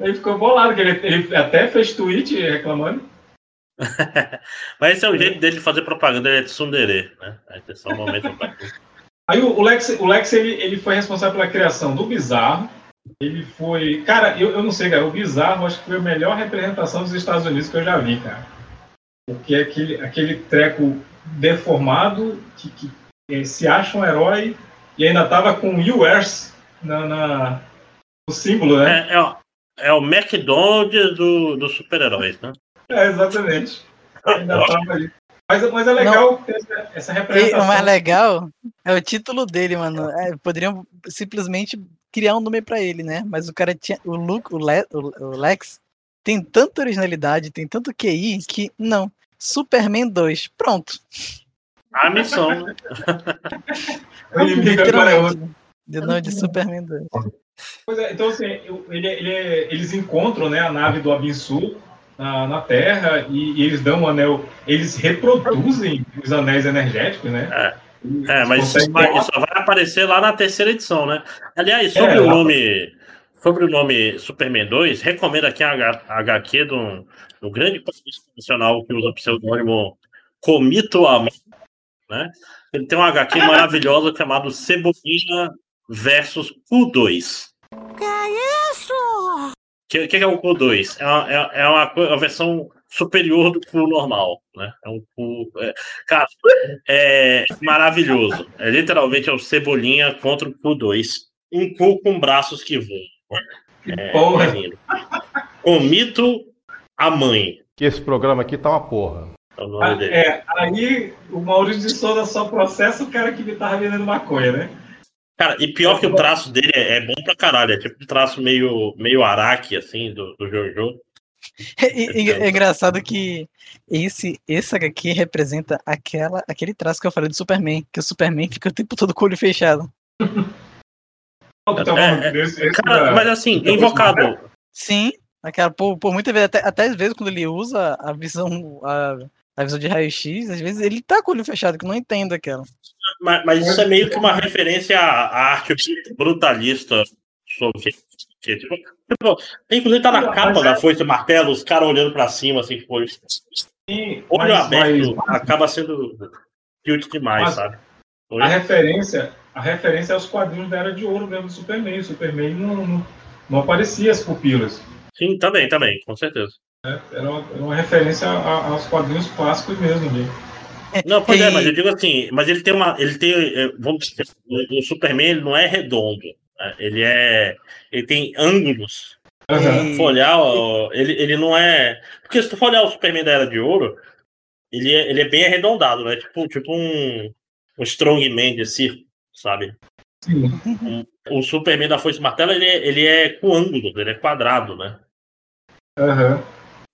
Ele ficou bolado, que ele, ele até fez tweet reclamando. Mas esse é o jeito dele de fazer propaganda, ele é tsundere, né? Aí tem só um momento Aí o, o Lex, o Lex ele, ele foi responsável pela criação do Bizarro. Ele foi. Cara, eu, eu não sei, cara. O Bizarro acho que foi a melhor representação dos Estados Unidos que eu já vi, cara. Porque é aquele, aquele treco deformado que, que eh, se acha um herói e ainda tava com US na, na- no símbolo, né? É, é, o- é o McDonald's do, dos super-heróis, né? É, exatamente. Ainda tava ali. Mas, mas é legal ter essa, essa E representação. o mais legal é o título dele, mano. É, poderiam simplesmente criar um nome pra ele, né? Mas o cara tinha. O, Luke, o, Le- o- o Lex tem tanta originalidade, tem tanto QI que não. Superman 2. Pronto. A missão. né? O inimigo agora é outro. De nome de Superman 2. Pois é, então, assim, ele, ele é- eles encontram né, a nave do Abinsu na, na Terra e, e eles dão um anel. Eles reproduzem os anéis energéticos, né? É, mas isso vai, só vai aparecer lá na terceira edição, né? Aliás, sobre É, o nome. Sobre o nome Superman 2, recomendo aqui a H- HQ do, do grande quadrinista nacional que usa o pseudônimo Comito Amor, né? Ele tem uma HQ maravilhosa chamada Cebolinha versus Q2. Que é isso? O que, que é o Q2? É uma, é, é uma, co- uma versão superior do Q normal, né? É um Q. é- cara, é maravilhoso. É literalmente é o Cebolinha contra o Q2. Um Q com braços que voam. É, porra. é. Comito a mãe. Que esse programa aqui tá uma porra. É o nome Ah, dele. é, aí o Maurício de Souza só processa o cara que tava vendendo maconha, né? Cara, e pior que o traço dele é, é bom pra caralho. É tipo um traço meio, meio araque, assim, do, do Jojo. E- e- é engraçado que esse, esse HQ representa aquela, aquele traço que eu falei do Superman, que o Superman fica o tempo todo com o olho fechado. É, é, esse Cara, mas assim, invocado. Sim, aquela, por, por muitas vezes, até, até às vezes quando ele usa a visão, a, a visão de raio-x, às vezes ele tá com o olho fechado, que eu não entendo aquela. Mas, mas isso é meio que uma referência à, arte brutalista soviética. Tipo, tipo, inclusive tá na Mas capa é- da Foice e Martelo, os caras olhando pra cima, assim, tipo, olho Sim, olho mas- aberto, mas- acaba sendo cute demais, Mas- sabe? Oi? A referência, a referência é aos quadrinhos da Era de Ouro mesmo do Superman. O Superman não, não, não aparecia as pupilas. Sim, também, também, com certeza. Né? Era, uma, era uma referência a- aos quadrinhos clássicos mesmo. ali. Não, pois é, E- mas eu digo assim, mas ele tem uma. Ele tem. é, Vamos dizer, o, o Superman ele não é redondo. né? Ele é. Ele tem ângulos. E- Se for olhar, ele, ele não é. Porque se tu for olhar o Superman da Era de Ouro, ele é, ele é bem arredondado, né? Tipo, tipo um. um strongman de circo, sabe? Sim. Um- o Superman da Foice Martelo, ele é, ele é com ângulos, ele é quadrado, né? Aham.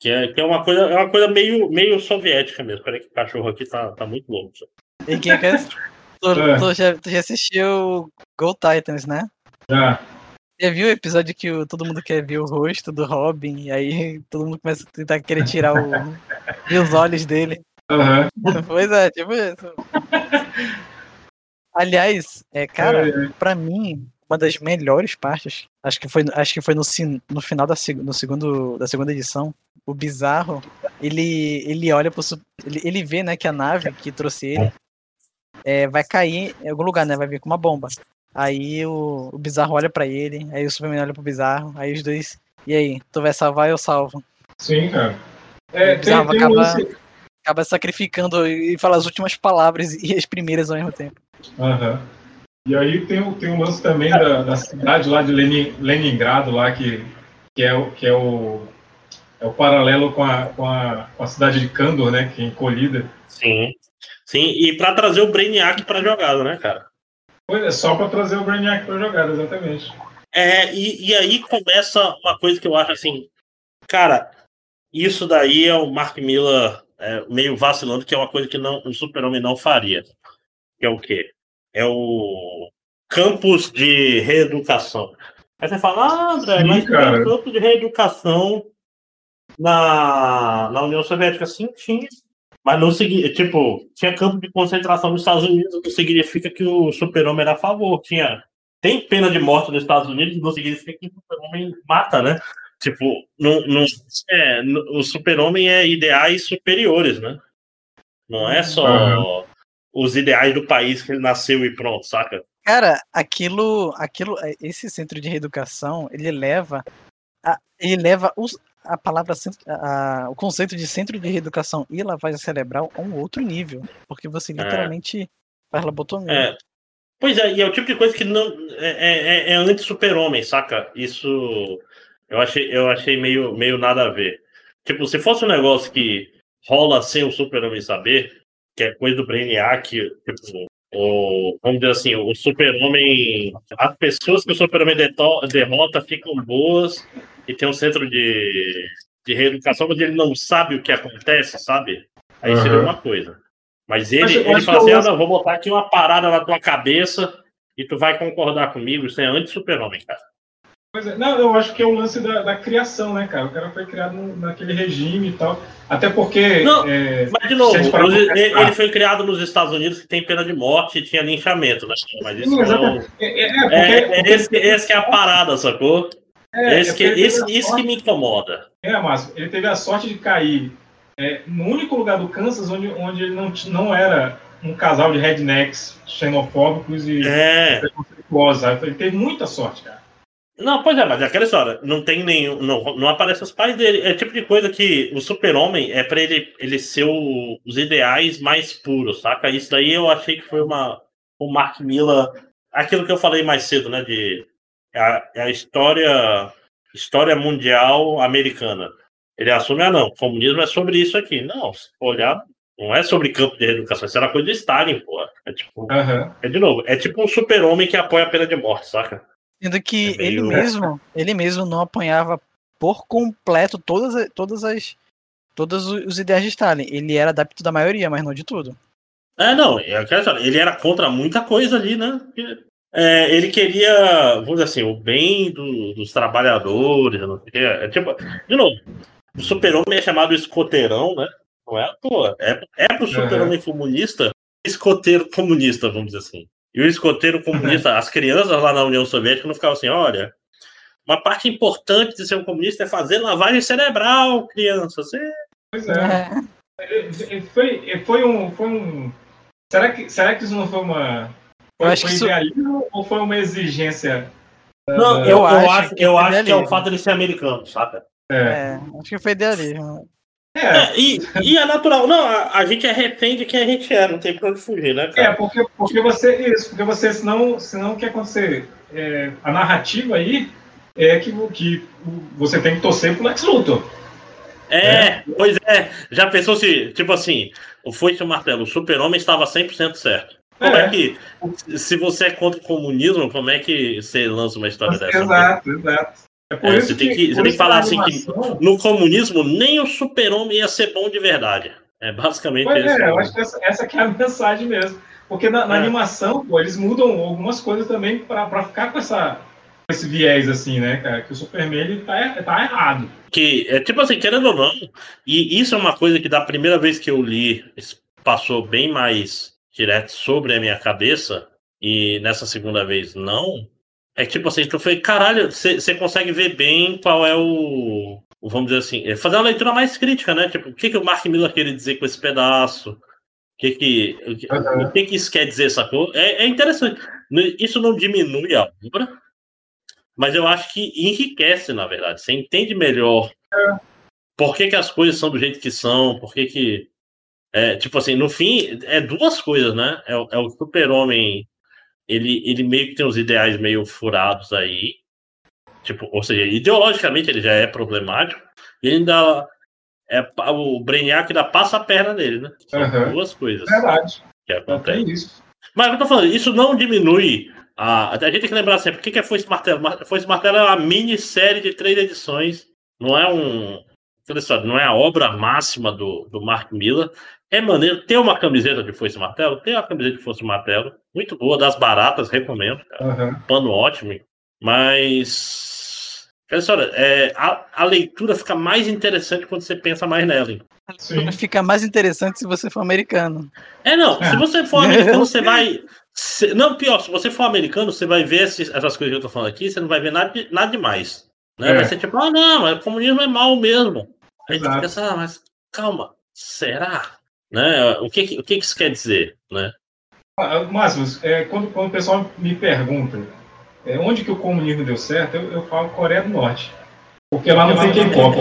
Que é, que é uma coisa, é uma coisa meio, meio soviética mesmo. Peraí que o cachorro aqui tá, tá muito louco. E quem quer. Tu, É. tu já, tu já assistiu Go Titans, né? Já. Já viu o episódio que o- todo mundo quer ver o rosto do Robin, e aí todo mundo começa a tentar querer tirar o, os olhos dele. Aham. Pois é, tipo isso. Aliás, é, cara, É, é. pra mim, uma das melhores partes, acho que foi, acho que foi no, no final da, no segundo, da segunda edição, o Bizarro, ele, ele olha pro. Ele, ele vê, né, que a nave que trouxe ele é, vai cair em algum lugar, né? Vai vir com uma bomba. Aí o, o Bizarro olha pra ele, aí o Superman olha pro Bizarro, aí os dois. E aí, tu vai salvar eu salvo? Sim, cara. É, O Bizarro tem acaba, acaba sacrificando e fala as últimas palavras e as primeiras ao mesmo tempo. Aham. E aí tem, o- tem um lance também da, da cidade lá de Lenin, Leningrado, lá, que, que, é, o, que é, o, é o paralelo com a, com, a, com a cidade de Kandor, né? Que é encolhida. Sim. Sim, e pra trazer o Brainiac pra jogada, né, cara? Pois é, só pra trazer o Brainiac pra jogada, exatamente. É, e, e aí começa uma coisa que eu acho assim, cara, isso daí é o Mark Miller é, meio vacilando, que é uma coisa que não, o Super-Homem não faria. Que é o quê? É o campus de reeducação. Aí você fala, ah, André, Sim, mas cara. tem campo de reeducação na, na União Soviética, sim, tinha. Mas não significa, tipo, tinha campo de concentração nos Estados Unidos, não significa que o super-homem era a favor. Tinha, tem pena de morte nos Estados Unidos, não significa que o super-homem mata, né? Tipo, não, não, é, o super-homem é ideais superiores, né? Não é só Aham. Os ideais do país que ele nasceu e pronto, saca? Cara, aquilo, aquilo, é, esse centro de reeducação, ele leva, a, ele leva os- a palavra, a- o conceito de centro de reeducação e lavagem cerebral a um outro nível, porque você literalmente faz lobotomia. É. Pois é, e é o tipo de coisa que não é, é, é anti-super-homem, saca? Isso eu achei, eu achei meio, meio nada a ver. Tipo, se fosse um negócio que rola sem o super-homem saber, que é coisa do Brainiac, tipo, o, vamos dizer assim, o super-homem. As pessoas que o super-homem derrota ficam boas e tem um centro de, de reeducação, mas ele não sabe o que acontece, sabe? Aí seria Aham. uma coisa. Mas ele, Mas ele fala assim: eu- ah, não, vou botar aqui uma parada na tua cabeça e tu vai concordar comigo. Isso é anti-super-homem, cara. É, não, eu acho que é o lance da, da criação, né, cara? O cara foi criado no- naquele regime e tal. Até porque. Não, é, Mas, de novo, ele, ele foi criado nos Estados Unidos que tem pena de morte e tinha linchamento, né? Mas isso Sim, não. É, é, é, porque, É, é porque- esse, esse que é a parada, sacou? é, esse que, esse, isso que me incomoda. É, Márcio, ele teve a sorte de cair no único lugar do Kansas onde, onde ele não, não era um casal de rednecks xenofóbicos e É. preconceituosos. Ele teve muita sorte, cara. Não, pois é, mas é aquela história. Não tem nenhum. Não, não aparece os pais dele. É tipo de coisa que o super-homem é pra ele, ele ser o- os ideais mais puros, saca? Isso daí eu achei que foi uma. O Mark Miller. Aquilo que eu falei mais cedo, né? De. é A, é a história. História mundial americana. Ele assume, ah, não, comunismo é sobre isso aqui. Não, se olhar, não é sobre campo de reeducação, isso era coisa de Stalin, pô. É tipo. Aham. É de novo, é tipo um super-homem que apoia a pena de morte, saca? Sendo que É ele meio- mesmo, ele mesmo não apanhava por completo todas, a- todas as todos os ideais de Stalin. Ele era adepto da maioria, mas não de tudo. É, não, é ele era contra muita coisa ali, né? É, ele queria, vamos dizer assim, o bem do- dos trabalhadores, não sei o quê. É, tipo, de novo, o super-homem é chamado escoteirão, né? Não é à toa. É, é pro super-homem comunista, escoteiro comunista, vamos dizer assim. E o escoteiro comunista, as crianças lá na União Soviética não ficavam assim, olha, uma parte importante de ser um comunista é fazer lavagem cerebral, crianças. É, Pois é. Ele- Foi, foi um. Foi um será, que, será que isso não foi uma. Foi, Eu acho foi que isso- idealismo ou foi uma exigência? Não, da- eu, eu acho, que eu foi acho que é o idealismo. fato de ser americano, saca? É. É, acho que foi idealismo. É, É, e, e é natural. Não, a, a gente é refém de quem a gente é, não tem pra onde fugir, né, é cara? porque, porque você. Isso, porque você, senão, senão o que acontecer? É, a narrativa aí é que, que você tem que torcer pro Lex Luthor. É, pois é. Já pensou se, tipo assim, o Foice e o Martelo, o super-homem estava 100% certo. Como é. É. que. Se você é contra o comunismo, como é que você lança uma história dessa? Exato, exato. É É, você tem que, você tem que falar assim que no comunismo nem o super-homem ia ser bom de verdade. É basicamente Pois isso. é, eu acho que essa, essa que é a mensagem mesmo. Porque na, na É. animação, pô, eles mudam algumas coisas também pra ficar com essa, esse viés, assim, né, cara? Que o Superman, ele tá, tá errado. Que é tipo assim, querendo ou não, e isso é uma coisa que da primeira vez que eu li, passou bem mais direto sobre a minha cabeça, e nessa segunda vez não. É tipo assim, tu foi, caralho, você consegue ver bem qual é o. Vamos dizer assim, é fazer uma leitura mais crítica, né? Tipo, o que, que o Mark Miller queria dizer com esse pedaço? O que que, que, o que, que isso quer dizer, sacou? É, é interessante. Isso não diminui a obra, mas eu acho que enriquece, na verdade. Você entende melhor por que, que as coisas são do jeito que são, por que que... É, tipo assim, no fim, é duas coisas, né? É, é o super-homem, ele, ele meio que tem os ideais meio furados aí, tipo, ou seja, ideologicamente ele já é problemático, e ainda é, o Brainiac ainda passa a perna nele, né? São Aham. duas coisas Verdade. que É acontecem. isso. Mas eu tô falando, isso não diminui. A, a gente tem que lembrar sempre, o que que é Foice Martelo? Mar- Foice Martelo é uma minissérie de três edições, não é um. Não é a obra máxima do, do Mark Miller. É maneiro. Tem uma camiseta de Foice Martelo? Tem uma camiseta de Foice Martelo. Muito boa, das baratas, recomendo. cara. Aham. Pano ótimo. Mas. História, é, a, a leitura fica mais interessante quando você pensa mais nela. Sim. Fica mais interessante se você for americano. É, não. Se É. você for americano, você vai. se- não, pior, se você for americano, você vai ver esses- essas coisas que eu tô falando aqui, você não vai ver nada, de- nada demais. Né? É. Vai ser tipo, ah, não, o comunismo é mal mesmo. Aí tu Exato. fica assim, ah, mas calma, será? Né? O, que, que- o que, isso quer dizer? Né? Ah, Márcio, é, quando, quando o pessoal me pergunta é, onde que o comunismo deu certo, eu, eu falo Coreia do Norte. Porque lá não tem K-pop.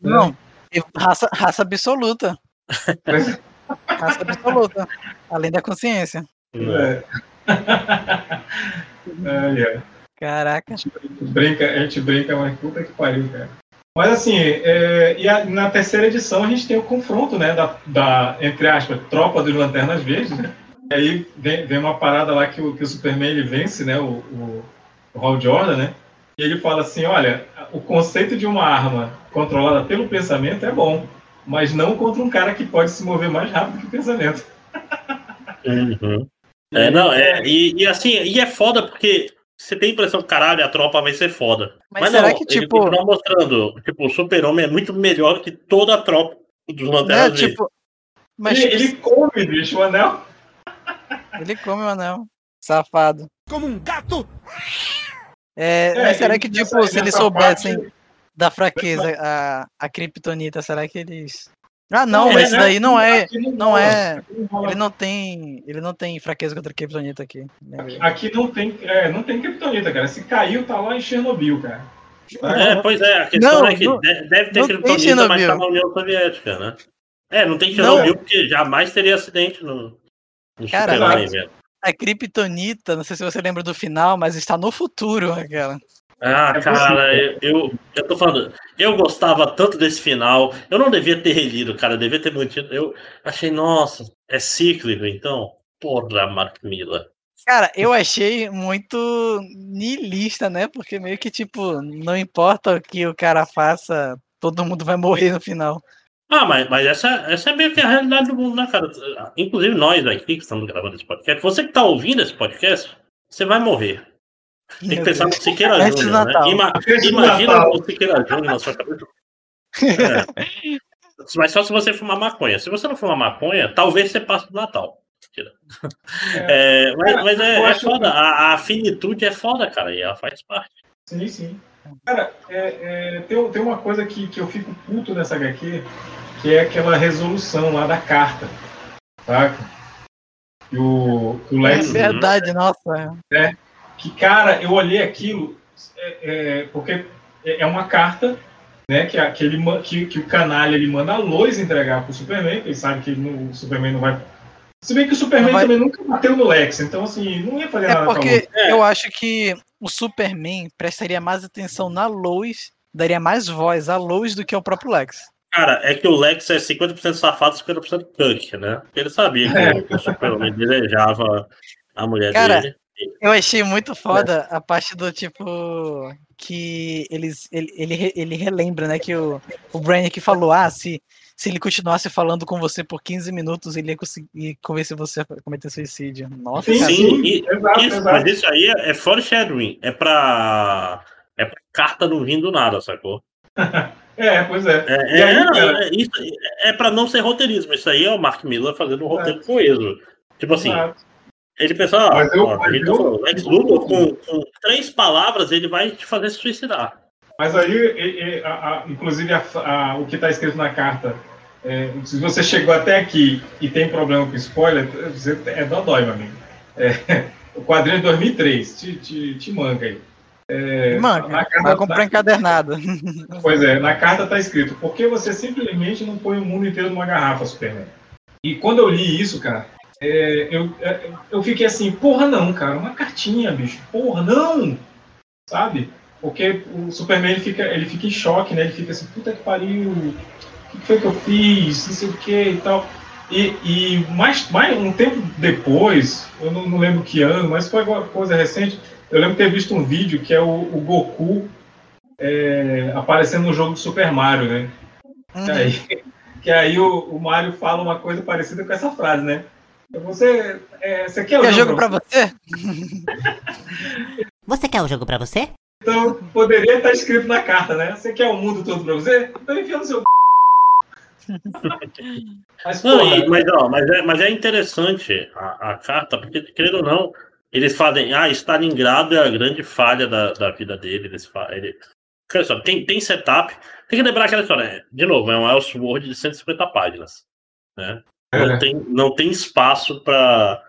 Não, raça, raça absoluta. Mas- Raça absoluta. Além da consciência. É. É, é. Caraca. A gente brinca, a gente brinca, mas puta que pariu, cara. Mas assim, é, e a- na terceira edição a gente tem o confronto, né, da, da, entre aspas, tropa dos Lanternas Verdes, né? E aí vem, vem uma parada lá que o, que o Superman ele vence, né, o, o, o Hal Jordan, né? E ele fala assim, olha, o conceito de uma arma controlada pelo pensamento é bom, mas não contra um cara que pode se mover mais rápido que o pensamento. Uhum. É, não, é, e, e assim, e é foda porque você tem a impressão que caralho, a tropa vai ser foda. Mas Mas, será não, que, ele tipo- continua mostrando, tipo, o super-homem é muito melhor que toda a tropa dos Né? Lanternas Verdes. Tipo. Mas ele, tipo, ele come, bicho, o anel. ele come o anel. Safado. Como um gato! É, É, mas será que, nessa- tipo, se eles soubessem parte- da fraqueza a, a Kryptonita, será que eles. Ah, não, É, mas isso né? daí não é. Aqui Não é. aqui não. Ele não tem. Ele não tem fraqueza contra a Kryptonita aqui. né? Aqui não tem, é, não tem criptonita, cara. Se caiu, tá lá em Chernobyl, cara. É, pois é, a questão Não, é que deve ter criptonita, mas tá na União Soviética, né? É, não tem Não. Chernobyl porque jamais teria acidente no, no Cara, mas- velho. A Kryptonita, não sei se você lembra do final, mas está no futuro, aquela. Ah, É cara, eu, eu, eu tô falando, eu gostava tanto desse final, eu não devia ter relido, cara, eu devia ter mantido. Eu achei, nossa, é cíclico, então. Porra, Mark Miller. Cara, eu achei muito niilista, né? Porque meio que, tipo, não importa o que o cara faça, todo mundo vai morrer no final. Ah, mas, mas essa, essa é meio que a realidade do mundo, né, cara? Inclusive nós aqui que estamos gravando esse podcast, você que tá ouvindo esse podcast, você vai morrer. Tem que pensar no. Siqueira Júnior, né? Ima- imagina Natal. o Siqueira Júnior na sua cabeça. É. Mas só se você fumar maconha. Se você não fumar maconha, talvez você passe do Natal. Mentira. É, mas Cara, mas é, é foda. A, a finitude é foda, cara, e ela faz parte. Sim, sim. Cara, é, é, tem, tem uma coisa que, que eu fico puto nessa HQ, que é aquela resolução lá da carta. Saca? Que o, o É Lex. verdade, nossa. Que, cara, eu olhei aquilo, é, é, porque é é uma carta, né? Que, a- que, que, que o canalha ele manda a Lois entregar pro Superman, porque ele sabe que não- o Superman não vai. Se bem que o Superman vai- também nunca bateu no Lex, então assim, não ia fazer É nada porque eu acho que o Superman prestaria mais atenção na Lois, daria mais voz à Lois do que ao próprio Lex. Cara, é que o Lex é 50% safado e 50% punk, né? Ele sabia que É. o- Super-Homem desejava a mulher Cara, dele. Eu achei muito foda a parte do tipo que eles ele, ele, ele relembra, né, que o, o Brainiac falou, ah, se, se ele continuasse falando com você por 15 minutos, ele ia conseguir convencer você a cometer suicídio. Nossa, Sim. Sim, e- exato, isso, exato. mas isso aí é, é foreshadowing. É pra. É pra carta não vir do nada, sacou? É, pois é. É, é, é, isso, é pra não ser roteirismo. Isso aí é o Mark Miller fazendo um roteiro coeso. Tipo assim, exato. Ele pensa, ah, Mas eu- ó, mas gente eu- falou, Lex Luthor com, com três palavras ele vai te fazer se suicidar. Mas aí, e- e- a- a- inclusive, a- a- o que está escrito na carta, é, se você chegou até aqui e tem problema com spoiler, você é dodói, meu amigo. É, o quadrinho é 2003, te, te, te manga aí. É, Mano, vai comprar encadernado. Pois é, na carta está escrito, por que você simplesmente não põe o mundo inteiro numa garrafa, Superman? E quando eu li isso, cara, é, eu, é, eu fiquei assim, porra não, cara, uma cartinha, bicho, porra, não! Sabe? Porque o Superman ele fica, ele fica em choque, né? Ele fica assim, puta que pariu, o que foi que eu fiz, não sei o que e tal. E, e mais, mais um tempo depois, eu não, não lembro que ano, mas foi alguma coisa recente, eu lembro de ter visto um vídeo que é o, o Goku é, aparecendo no jogo do Super Mario, né? Que aí, que aí o, o Mario fala uma coisa parecida com essa frase, né? Você, é, você quer o Quer jogo jogo pra você? Você quer o jogo pra você? Então poderia estar escrito na carta, né? Você quer o mundo todo pra você? Então enfia no seu. Mas, Não, e- mas, ó, mas, é, mas é interessante a, a carta, porque, querendo ou não, eles fazem. Ah, Stalingrado é a grande falha da, da vida dele. Eles fa- ele, Olha só, tem, tem setup. Tem que lembrar aquela história. De novo, é um Elseworld de 150 páginas. Né? Não, É. tem, não tem espaço para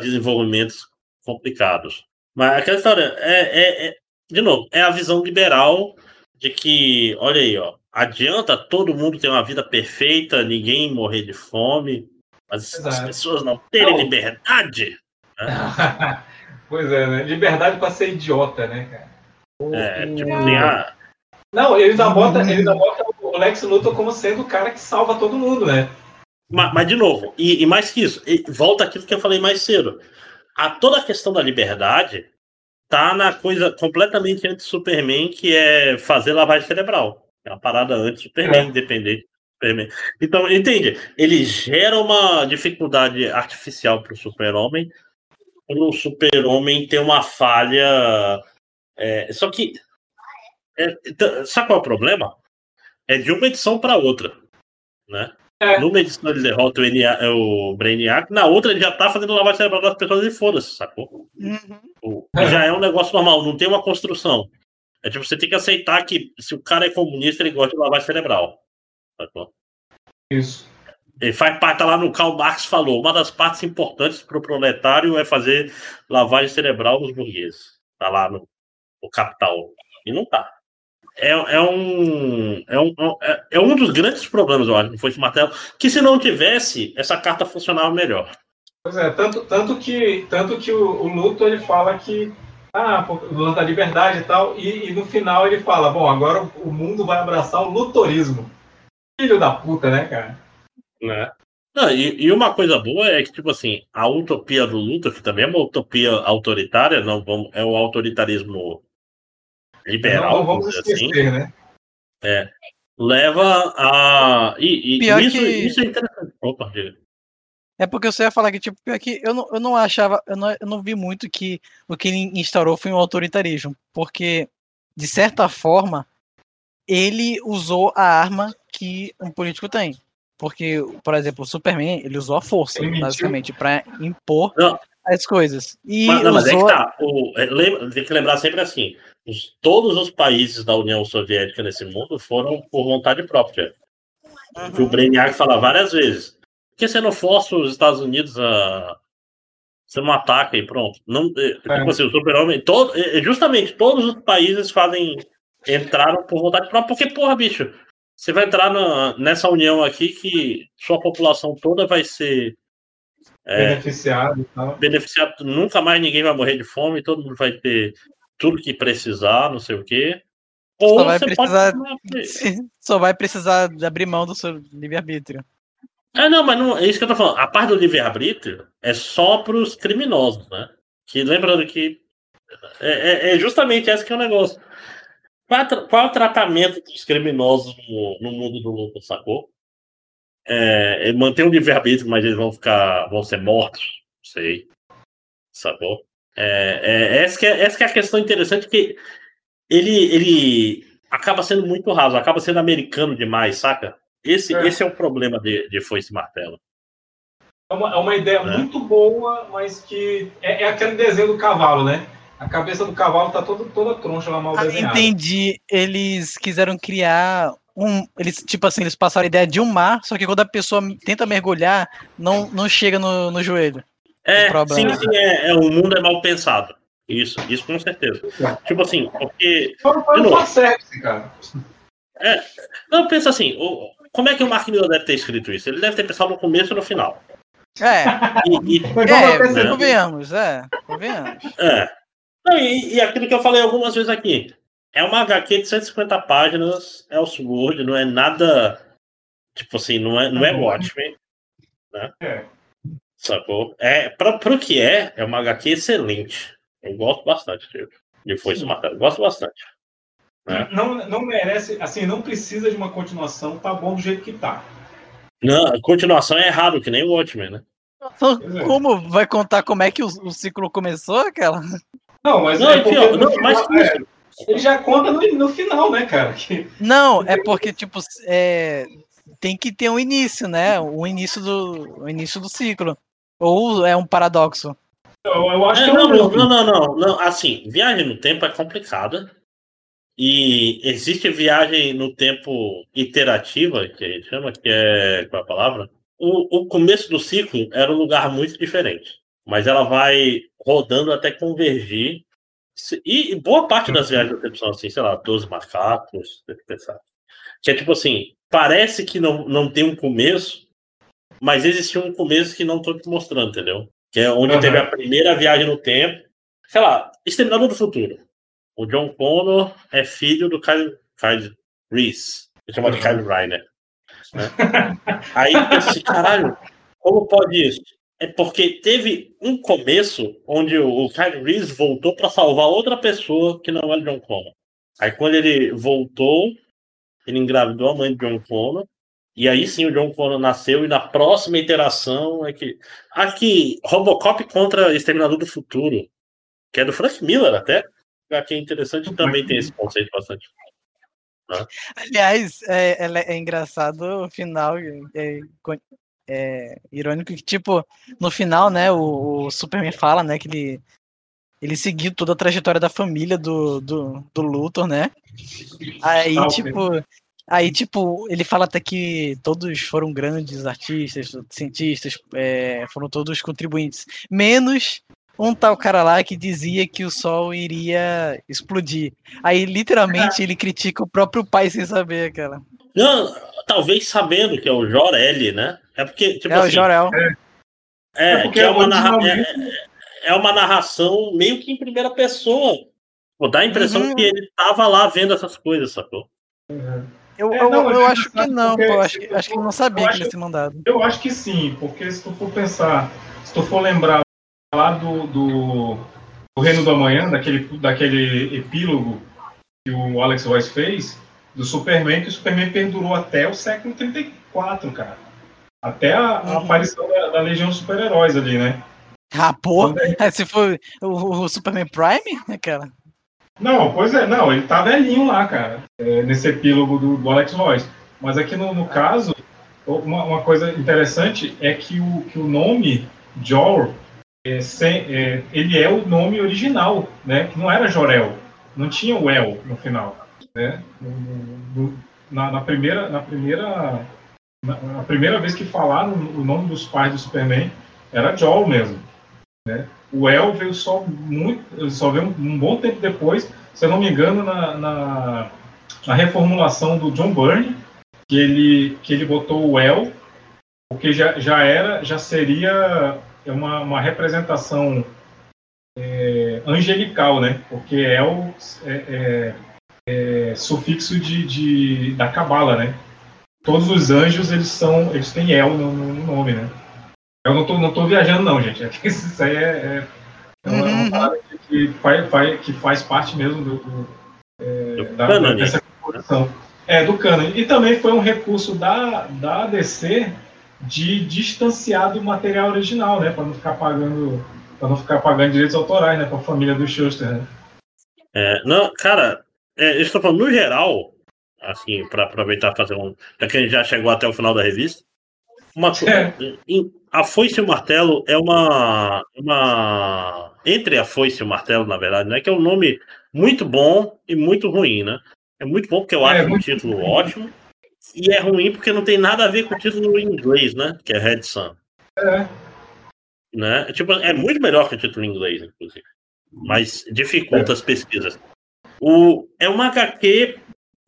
desenvolvimentos complicados. Mas aquela história é, é- é- de novo, é a visão liberal de que, olha aí, ó, adianta todo mundo ter uma vida perfeita, ninguém morrer de fome, mas as Exato. pessoas não terem Não. liberdade. pois é, né? Liberdade pra ser idiota, né, cara? É, tipo assim, ah, Não, ele ainda bota, ele ainda bota o Lex Luthor como sendo o cara que salva todo mundo, né? Mas, mas, de novo, e, e mais que isso, volta aquilo que eu falei mais cedo. A toda a questão da liberdade tá na coisa completamente anti-Superman, que é fazer lavagem cerebral. É uma parada anti-Superman, independente do Superman. Então, entende? Ele gera uma dificuldade artificial pro super-homem, pro super-homem ter uma falha. é, só que. é, sabe qual é o problema? É de uma edição para outra. Né? Numa edição ele derrota o, NA, o Brainiac, na outra ele já tá fazendo lavagem cerebral das pessoas e foda-se, sacou? E já é um negócio normal, não tem uma construção. É tipo, você tem que aceitar que se o cara é comunista, ele gosta de lavagem cerebral. Sacou? Isso. Ele faz parte, tá lá no Karl Marx falou, uma das partes importantes para o proletário é fazer lavagem cerebral dos burgueses. Tá lá no, no Capital. E não tá. É, é, um, é, um, é, é um dos grandes problemas, eu acho, foi esse martelo, que se não tivesse, essa carta funcionava melhor. Pois é, tanto, tanto que, tanto que o, o Luthor ele fala que ah, lance da liberdade e tal, e, e no final ele fala, bom, agora o, o mundo vai abraçar o lutorismo. Filho da puta, né, cara? Né? Não, e, e uma coisa boa é que, tipo assim, a utopia do Luthor, que também é uma utopia autoritária, não vamos, é o autoritarismo liberal, Não vamos esquecer, assim, né? é, leva a. E, e Pior isso, que- isso é interessante. Opa, diga. É porque você ia falar que, tipo, pior que eu não, eu não achava, eu não, eu não vi muito que o que ele instaurou foi um autoritarismo. Porque, de certa forma, ele usou a arma que um político tem. Porque, por exemplo, o Superman, ele usou a força, Ele basicamente, pra impor Não. as coisas. E Mas, não, mas é que usou. tá. O, é, lembra- tem que lembrar sempre assim: os- todos os países da União Soviética nesse mundo foram por vontade própria. Que o Brainiac fala várias vezes. Por que você não força os Estados Unidos a. Você não ataca e pronto. Não, é, Tipo assim, o super-homem. todo- é, é, Justamente todos os países fazem. Entraram por vontade própria. Porque, porra, bicho, você vai entrar na- nessa união aqui que sua população toda vai ser. é, Beneficiado e tal. beneficiado, nunca mais ninguém vai morrer de fome, todo mundo vai ter tudo que precisar, não sei o quê. Ou Só vai você precisar, pode. só vai precisar abrir mão do seu livre-arbítrio. É, não, mas não, é isso que eu tô falando. A parte do livre-arbítrio é só pros criminosos, né? Que lembrando que é, é- é justamente esse que é o negócio. Qual, qual é o tratamento dos criminosos no, no mundo do lucro, sacou? É, é manter o livre-arbítrio, mas eles vão ficar. vão ser mortos. Não sei. Sacou? É, é, essa, que é, essa que é a questão interessante, que ele, ele acaba sendo muito raso, acaba sendo americano demais, saca? Esse é, esse é o problema de, de Foice e Martelo. É uma, é uma ideia Né? muito boa, mas que é, é aquele desenho do cavalo, né? A cabeça do cavalo tá toda, toda troncha lá, mal Ah, desenhada. entendi. Eles quiseram criar um. Eles, tipo assim, eles passaram a ideia de um mar, só que quando a pessoa tenta mergulhar, não, não chega no, no joelho. É, problema. sim, sim, é, é, o mundo é mal pensado. Isso, isso com certeza. Tipo assim, porque. Foi, um fanservice, cara. É, não, pensa assim, o- como é que o Mark Miller deve ter escrito isso? Ele deve ter pensado no começo e no final. É, E, e- é, né? convenhamos, é, convenhamos. É. Não, e, e aquilo que eu falei algumas vezes aqui. É uma HQ de 150 páginas, é o Sword, não é nada. Tipo assim, não é, não é Watchmen. Né? É. Sacou? É, pra, pro que é, é uma HQ excelente. Eu gosto bastante, de Foice e Martelo. Gosto bastante. Né? Não, não merece, assim, não precisa de uma continuação, tá bom do jeito que tá. Não, a continuação é errado, que nem o Watchmen, né? Então, como vai contar como é que o, o ciclo começou, aquela? Não, mas Não, é enfim, ó, não, final- mas é, ele já conta no, no final, né, cara? Que- Não, é porque, tipo, é, tem que ter um início, né? O início do, o início do ciclo. Ou é um paradoxo? eu, eu acho É, que é não, um não, não, não, não, não. Assim, viagem no tempo é complicada. E existe viagem no tempo iterativa, que a gente chama, que é. Qual é a palavra? O, o começo do ciclo era um lugar muito diferente. Mas ela vai rodando até convergir. E boa parte das viagens do tempo são assim, sei lá, 12 macacos, tem que pensar. Que é tipo assim, parece que não, não tem um começo, mas existiu um começo que não tô te mostrando, entendeu? Que é onde Aham. teve a primeira viagem no tempo. Sei lá, Exterminador do Futuro. O John Connor é filho do Kyle, Kyle Reese. Ele chama de Kyle Reiner. né? Aí pensa assim, caralho, como pode isso? É porque teve um começo onde o o Kyle Reese voltou para salvar outra pessoa que não era John Connor. Aí quando ele voltou, ele engravidou a mãe de John Connor. E aí sim o John Connor nasceu e na próxima iteração é que. Aqui, Robocop contra Exterminador do Futuro, que é do Frank Miller até. Que é interessante também tem esse conceito bastante. Aliás, é, ela- é engraçado o final, é, co- é irônico que, tipo, no final, né, o, o Superman fala, né, que ele, ele seguiu toda a trajetória da família do, do, do Luthor, né? Aí, Ah, tipo, aí, tipo, ele fala até que todos foram grandes artistas, cientistas, é, foram todos contribuintes, menos um tal cara lá que dizia que o Sol iria explodir. Aí, literalmente, ele critica o próprio pai sem saber, cara. Não, talvez sabendo que é o Jor-L, né? É porque, tipo é o assim, Jorel. É, É porque que é uma, narra- é, é uma narração meio que em primeira pessoa. Pô, dá a impressão Uhum. que ele tava lá vendo essas coisas, sacou? Eu, É, eu, não, eu é acho que não, eu Acho, tu acho que não for- sabia eu que ele ia ser mandado. Eu acho que sim, porque se tu for pensar, se tu for lembrar lá do, do, do Reino do Amanhã, daquele, daquele epílogo que o Alex Royce fez, do Superman, que o Superman perdurou até o século 34, cara. Até a, a Uhum. aparição da, da Legião dos Super-Heróis ali, né? Ah, pô. É- se for o, o Superman Prime, né, cara? Não, pois é, não, ele tá velhinho lá, cara, é, nesse epílogo do, do Alex Royce. Mas aqui no, no caso, uma, uma coisa interessante é que o, que o nome Jor, é, sem- é, ele é o nome original, né? Que não era Jorel, não tinha o El no final, né? No- no- na, na primeira, na primeira, na, na primeira vez que falaram o nome dos pais do Superman era Jor mesmo, né? O El veio só muito, só veio um, um bom tempo depois, se eu não me engano, na, na, na reformulação do John Byrne, que ele, que ele botou o El, porque já, já era, já seria uma, uma representação é, angelical, né? Porque El é, é, é, sufixo de, de, da cabala, né? Todos os anjos eles são, eles têm El no, no nome, né? Eu não tô, não tô viajando não, gente. É que isso aí é, é, é uma, uma parada que, faz, faz, que faz parte mesmo do, do, é, da, cânone. dessa composição. É, do canon. E também foi um recurso da, da DC de distanciar do material original, né? Para não ficar pagando para não ficar pagando direitos autorais, né? Para a família do Schuster, né? É, não, cara, é, eu estou falando no geral, assim, para aproveitar e fazer um. Já que a gente já chegou até o final da revista. Uma, É. em- a foice e o martelo é uma, uma. Entre a foice e o martelo, na verdade, né? Que é um nome muito bom e muito ruim, né? É muito bom porque eu É, acho um muito título ótimo. E é ruim porque não tem nada a ver com o título em inglês, né? Que é Red Sun. É. Né? Tipo, é muito melhor que o título em inglês, inclusive. Mas dificulta as pesquisas. O, é uma HQ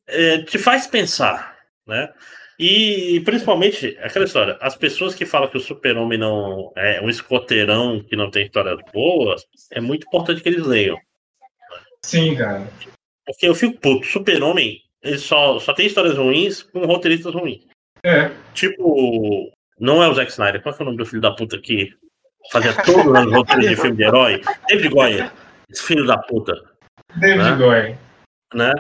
é, te faz pensar, né? E principalmente aquela história, as pessoas que falam que o super-homem não é um escoteirão que não tem histórias boas, é muito importante que eles leiam. Sim, cara. Porque eu fico puto, super-homem, ele só, só tem histórias ruins com roteiristas ruins. É. Tipo, não é o Zack Snyder, qual é o nome do filho da puta que fazia todo ano roteiro de filme de herói? David Goyer, esse filho da puta. David Né? Goyer. né?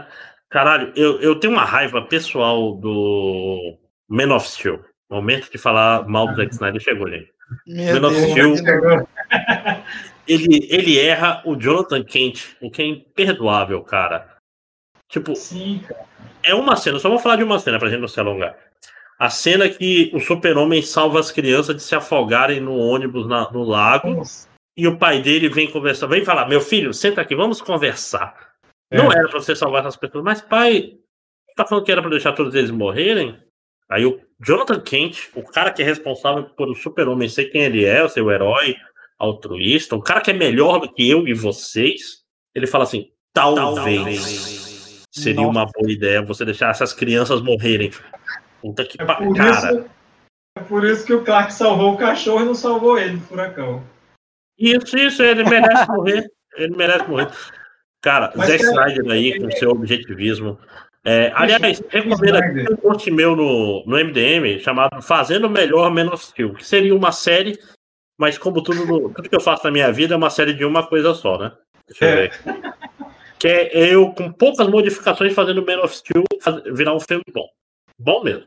Caralho, eu, eu tenho uma raiva pessoal do Man of Steel. Momento de falar mal do Zack Snyder chegou, gente. Meu Man of Deus. Steel, Chegou. ele, ele erra o Jonathan Kent, o que é imperdoável, cara. Tipo, Sim, cara. é uma cena, eu só vou falar de uma cena pra gente não se alongar. A cena que o super-homem salva as crianças de se afogarem no ônibus na- no lago Nossa. e o pai dele vem conversar, vem falar, meu filho, senta aqui, vamos conversar. Não É. era pra você salvar essas pessoas, mas pai, tá falando que era pra deixar todos eles morrerem? Aí o Jonathan Kent, o cara que é responsável por o super-homem ser quem ele é, o seu herói altruísta, o cara que é melhor do que eu e vocês, ele fala assim, talvez seria Nossa. uma boa ideia você deixar essas crianças morrerem. Puta que É cara. isso, é por isso que o Clark salvou o cachorro e não salvou ele do furacão. Isso, isso, ele merece morrer. Ele merece morrer. Cara, Mas, Zack cara, Snyder aí com seu objetivismo. É, aliás, recomendo aqui um post meu no, no MDM chamado Fazendo Melhor Menos Steel, que seria uma série, mas como tudo, no- tudo que eu faço na minha vida é uma série de uma coisa só, né? Deixa eu É. ver. Que é eu, com poucas modificações, fazendo Man of Steel virar um filme bom. Bom mesmo.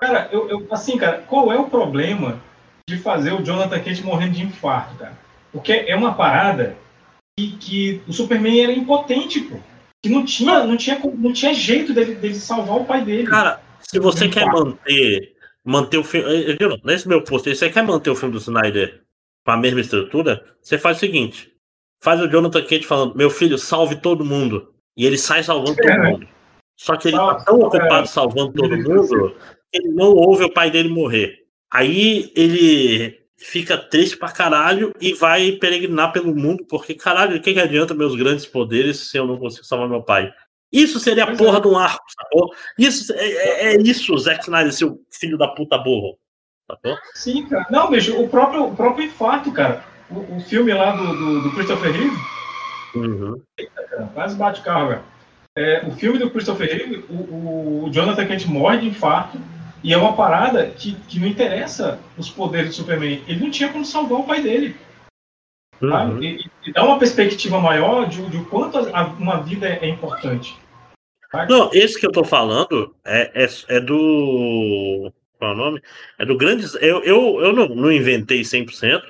Cara, eu, eu- assim, cara, qual é o problema de fazer o Jonathan Kent morrendo de infarto, cara? Porque é uma parada que, que o Superman era impotente, pô. Que não tinha, não tinha, não tinha jeito dele, dele salvar o pai dele. Cara, se você quer manter, manter o filme. eh? Nesse meu post, aí, você quer manter o filme do Snyder com a mesma estrutura, você faz o seguinte: faz o Jonathan Kent falando, meu filho, salve todo mundo. E ele sai salvando todo É, né? mundo. Só que ele Sal- tá tão é. ocupado salvando todo mundo que ele não ouve o pai dele morrer. Aí ele fica triste pra caralho e vai peregrinar pelo mundo, porque caralho, o que, que adianta meus grandes poderes se eu não consigo salvar meu pai? Isso seria a porra é. de um arco, sacou? Isso, é, é- é isso, Zack Snyder, seu filho da puta burro. Sacou? Sim, cara. Não, bicho, o próprio, o próprio infarto, cara. O, o filme lá do, do, do Christopher Reeve, Uhum. cara, quase bate o carro, velho. É, o filme do Christopher Reeve, o, o Jonathan Kent morre de infarto e é uma parada que, que não interessa os poderes do Superman. Ele não tinha como salvar o pai dele. sabe? Uhum. E, e dá uma perspectiva maior de, de o quanto a- uma vida é, é importante. Não, esse que eu tô falando é, é, é do. Qual é o nome? É do Grandes. Eu, eu, eu não, não inventei 100%.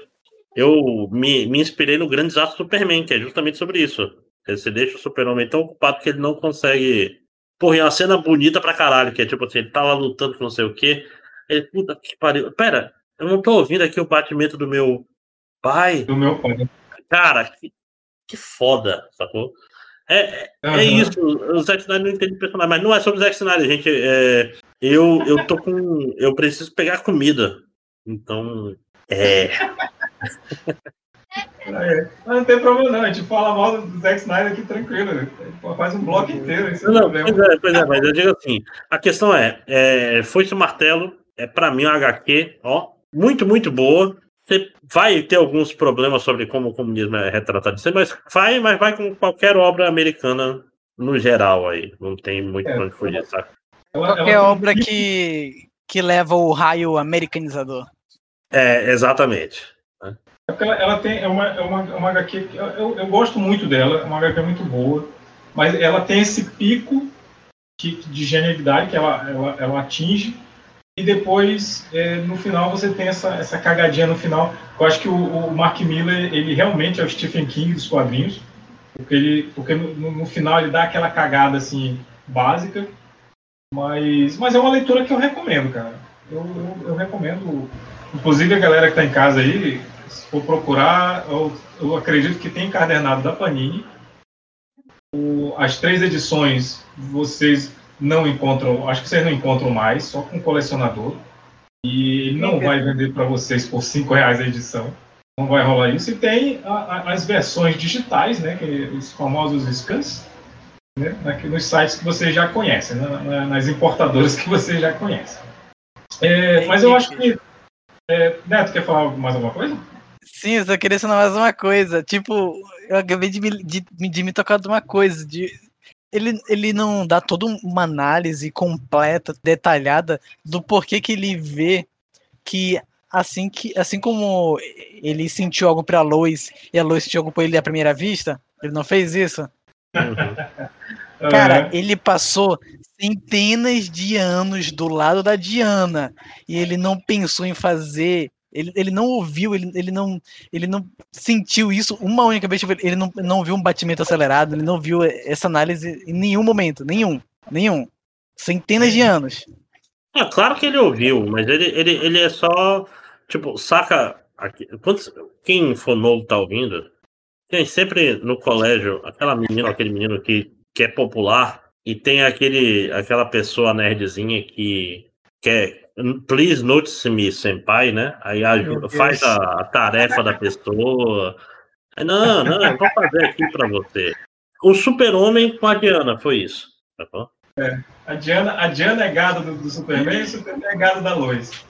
Eu me, me inspirei no Grandes Atos do Superman, que é justamente sobre isso. Você deixa o Super-Homem tão ocupado que ele não consegue. Porra, é uma cena bonita pra caralho, que é tipo assim, ele tá lá lutando com não sei o quê. Ele, puta que pariu. Pera, eu não tô ouvindo aqui o batimento do meu pai. Do meu pai. Cara, que, que foda, sacou? É, é, é Aham. isso, o Zack Snyder não entende personagem, mas não é sobre o Zack Snyder, gente. É, eu, eu tô com. Eu preciso pegar comida. Então. É. É, mas não tem problema não, a gente fala mal do Zack Snyder aqui tranquilo. né? Faz um bloco inteiro. Isso Não, é pois é, pois é, mas eu digo assim: a questão é, é foi-se o martelo, é pra mim uma HQ, ó, muito, muito boa. Você vai ter alguns problemas sobre como o comunismo é retratado, mas vai, mas vai com qualquer obra americana no geral aí. Não tem muito É, pra onde fugir, sabe? Qualquer obra que, que leva o raio americanizador. É, exatamente. Ela, ela tem é uma, é uma, é uma HQ que eu, eu, gosto muito dela, é uma HQ muito boa, mas ela tem esse pico que, de genialidade que ela, ela, ela atinge e depois é, no final você tem essa, essa cagadinha no final. Eu acho que o, o Mark Miller ele realmente é o Stephen King dos quadrinhos, porque ele porque no- no final ele dá aquela cagada assim básica, mas mas é uma leitura que eu recomendo, cara. Eu, eu, eu recomendo, inclusive a galera que está em casa aí, se for procurar, eu, eu acredito que tem encadernado da Panini. O- as três edições vocês não encontram, acho que vocês não encontram mais, só com colecionador. E ele não vai vender para vocês por cinco reais a edição. Não vai rolar isso. E tem a- a- as versões digitais, né, que, os famosos scans, né, aqui nos sites que vocês já conhecem, né, na- nas importadoras que vocês já conhecem. É, mas eu acho que. É, Neto, quer falar mais alguma coisa? Sim, eu só queria ensinar mais uma coisa. Tipo, eu acabei de me, de, de me tocar de uma coisa. De, ele, ele não dá toda uma análise completa, detalhada, do porquê que ele vê que assim, que, assim como ele sentiu algo pra Lois e a Lois sentiu algo por ele à primeira vista, ele não fez isso? Uhum. Cara, ele passou centenas de anos do lado da Diana e ele não pensou em fazer. Ele, ele não ouviu, ele, ele, não, ele não sentiu isso uma única vez. tipo, Ele não, não viu um batimento acelerado, ele não viu essa análise em nenhum momento. Nenhum. Nenhum. Centenas de anos. É, claro que ele ouviu, mas ele, ele, ele é só. Tipo, saca. Aqui, quantos- quem for novo tá ouvindo, tem sempre no colégio aquela menina, aquele menino que, que é popular e tem aquele, aquela pessoa nerdzinha que quer. Please notice me, senpai, né? Aí ajuda, faz a, a tarefa da pessoa. Não, não, eu vou fazer aqui pra você. O super-homem com a Diana, foi isso. Tá bom? A Diana, a Diana é gado do, do Superman e o Superman é gado da Lois.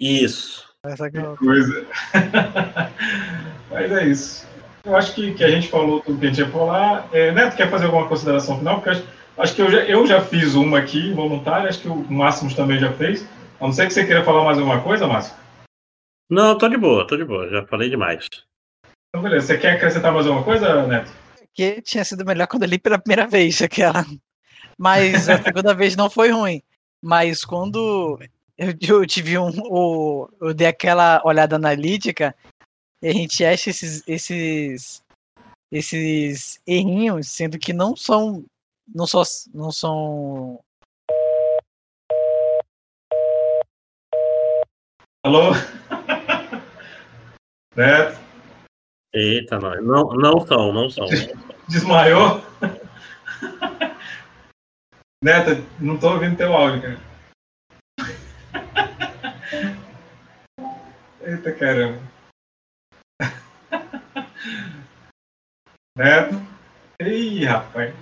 Isso. Essa que eu- Coisa. Mas é isso. Eu acho que, que a gente falou tudo que a gente ia falar. É, Neto, quer fazer alguma consideração final? Porque eu acho, acho que eu já, eu já fiz uma aqui, voluntária, acho que o Máximos também já fez. A não ser que você queira falar mais alguma coisa, Márcio. Não, tô de boa, tô de boa, já falei demais. Então, beleza. Você quer acrescentar mais alguma coisa, Neto? que tinha sido melhor quando eu li pela primeira vez, aquela. Mas a segunda vez não foi ruim. Mas quando eu, eu tive um. O, eu dei aquela olhada analítica, e a gente acha esses, esses, esses errinhos, sendo que não são. Não, só, não são. Alô? Neto? Eita, nós. Não, não são, não são. Desmaiou? Neto, não tô ouvindo teu áudio, cara. Eita caramba. Neto? Ih, rapaz.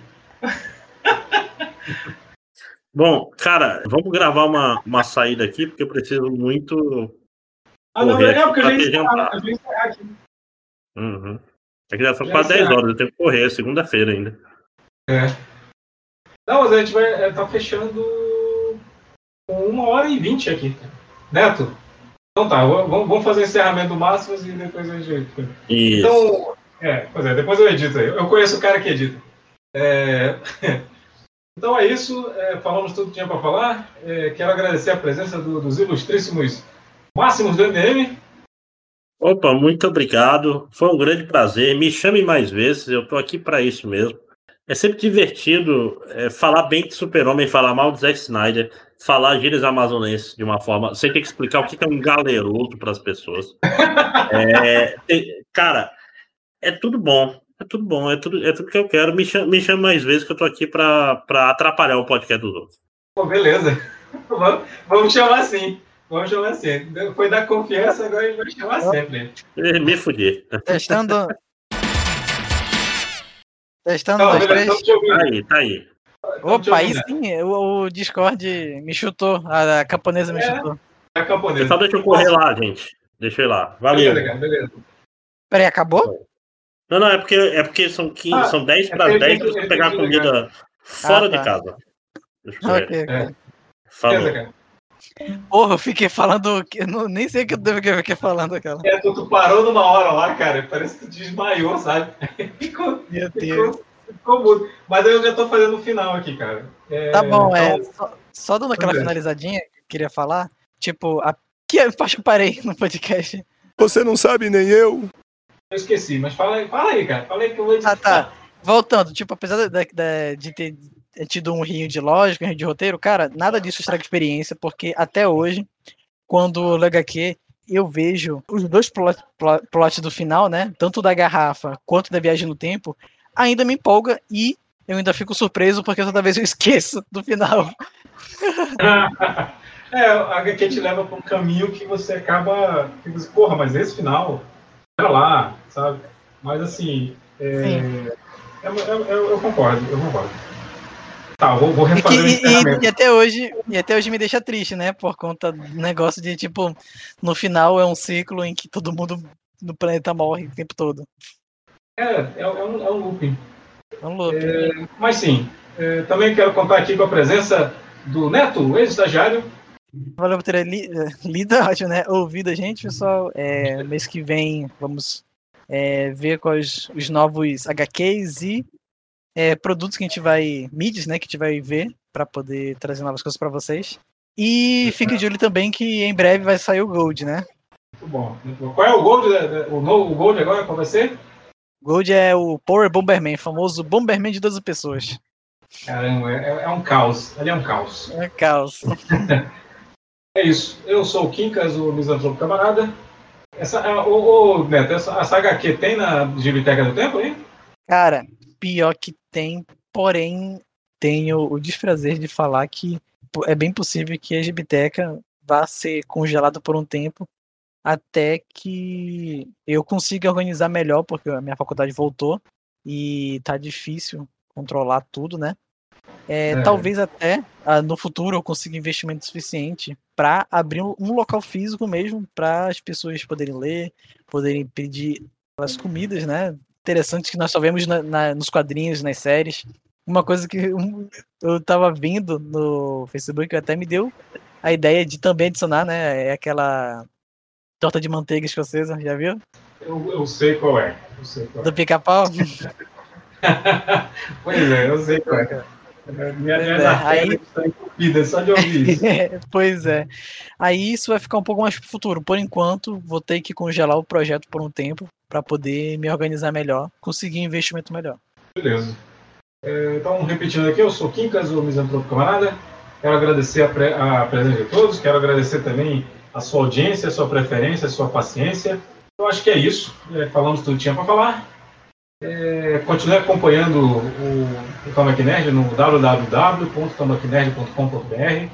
Bom, cara, vamos gravar uma, uma saída aqui, porque eu preciso muito. Ah, não, é aqui porque eu já encerrar, jantar. eu já ia encerrar aqui. Uhum. É que já Já quase 10 encerrar. horas, eu tenho que correr, é segunda-feira ainda. É. Não, mas a gente vai é, tá fechando com uma hora e vinte aqui. Neto? Então tá, vamos vamos fazer o encerramento do Máximos e depois a gente. Isso. Então, é, pois é, depois eu edito aí. Eu conheço o cara que edita. É, Então é isso, é, falamos tudo que tinha para falar. É, quero agradecer a presença do- dos ilustríssimos Máximos do MDM. Opa, muito obrigado. Foi um grande prazer. Me chame mais vezes, eu tô aqui para isso mesmo. É sempre divertido é, falar bem de Super-Homem, falar mal de Zack Snyder, falar gírias amazonenses de uma forma. Você tem que explicar o que é um galeroso para as pessoas. É, cara, é tudo bom. É tudo bom, é tudo, é tudo que eu quero. Me chame, me chame mais vezes que eu tô aqui para atrapalhar o podcast dos outros. Pô, beleza. Vamos, vamos chamar assim. Vamos chamar assim. Foi dar confiança, agora a gente vai chamar sempre. Eh, Me fudi. Testando. Testando Não, dois, três. Tá aí, tá aí. Opa, aí sim, o, o Discord me chutou, a, a camponesa me É. chutou. É camponesa. Só deixa eu correr lá, gente. Deixa eu ir lá. Valeu. Beleza, beleza. Peraí, acabou? Não, não, é porque, é porque são, 15, Ah, são 10 é para porque 10 ele pra você tem pegar a que comida Fora Ah, tá. de casa. Deixa eu Ok, ver. ok. Falou. Beleza, cara. Porra, eu fiquei falando. que eu não- nem sei o que eu devo que eu fiquei falando aquela. É, tu, tu parou numa hora lá, cara, parece que tu desmaiou, sabe? Ficou, Meu Deus. ficou, ficou mudo. Mas aí eu já tô fazendo o final aqui, cara. É, Tá bom, é. então, Só, só dando aquela é. finalizadinha que eu queria falar. Tipo, a, que eu acho que eu parei no podcast. Você não sabe nem eu. Eu esqueci, mas fala aí, fala aí, cara. Fala aí que eu vou. Ah, tá. Voltando, tipo, apesar da, da- de ter tido um rio de lógica, um rio de roteiro, cara, nada disso estraga experiência, porque até hoje, quando o HQ, eu vejo os dois plot, plot, plots do final, né? Tanto da garrafa quanto da viagem no tempo, ainda me empolga e eu ainda fico surpreso porque toda vez eu esqueço do final. É, a HQ te leva para um caminho que você acaba. Que você, Porra, mas esse final. Era lá, sabe? Mas assim. É, é- é- eu, eu concordo, eu concordo. Tá, vou, vou que- refazer o e- encerramento. e- e até hoje, e até hoje me deixa triste, né? Por conta do negócio de, tipo, no final é um ciclo em que todo mundo no planeta morre o tempo todo. É, é, é um, é um looping. É um loop. É, mas sim, é, também quero contar aqui com a presença do Neto, ex-estagiário. Valeu por ter li, eh, lido, acho, né? Ouvido a gente, pessoal. É, mês que vem vamos é, ver quais os novos HQs e é, produtos que a gente vai. mídias, né? Que a gente vai ver para poder trazer novas coisas para vocês. E fique de olho também que em breve vai sair o Gold, né? Muito bom. muito bom. Qual é o Gold? da- O, novo, o Gold agora? Qual vai ser? Gold é o Power Bomberman, famoso Bomberman de 12 pessoas. Caramba, é, é um caos. Ali é um caos. É caos. É isso. Eu sou o Quincas, o misantropo camarada. Essa, é, ô, ô, Neto, essa, essa HQ tem na Gibiteca do Tempo, hein? Cara, pior que tem, porém tenho o desprazer de falar que é bem possível que a Gibiteca vá ser congelada por um tempo até que eu consiga organizar melhor, porque a minha faculdade voltou e tá difícil controlar tudo, né? É, É. Talvez até ah, no futuro eu consiga investimento suficiente para abrir um, um local físico mesmo para as pessoas poderem ler, poderem pedir as comidas, né? Interessantes que nós só vemos na- na- nos quadrinhos, nas séries. Uma coisa que um- eu tava vendo no Facebook até me deu a ideia de também adicionar, né? É aquela torta de manteiga escocesa, já viu? Eu, eu sei qual é. Eu sei qual é. Do pica-pau. Pois é, eu sei qual é. Minha, minha é, aí- entupida só de ouvir isso. pois é. Aí isso vai ficar um pouco mais pro futuro. Por enquanto, vou ter que congelar o projeto por um tempo para poder me organizar melhor, conseguir um investimento melhor. Beleza. É, então, repetindo aqui, eu sou o Quincas, o misantropo camarada. Quero agradecer a, pre- a presença de todos, quero agradecer também a sua audiência, a sua preferência, a sua paciência. Eu acho que é isso. É, falamos tudo que tinha para falar. É, continue acompanhando o, o Nerd no www.tamaknerd.com.br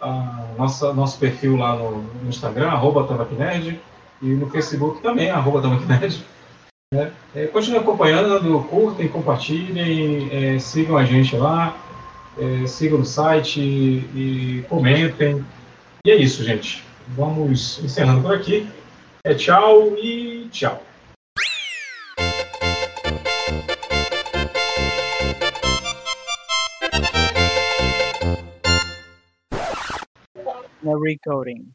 a nossa, nosso perfil lá no, no Instagram, arroba Nerd, e no Facebook também, arroba Nerd. né? É, continue acompanhando, curtem, compartilhem, é, sigam a gente lá, é, sigam no site e, e comentem. E é isso, gente. Vamos encerrando por aqui. É, tchau e tchau. Na recording.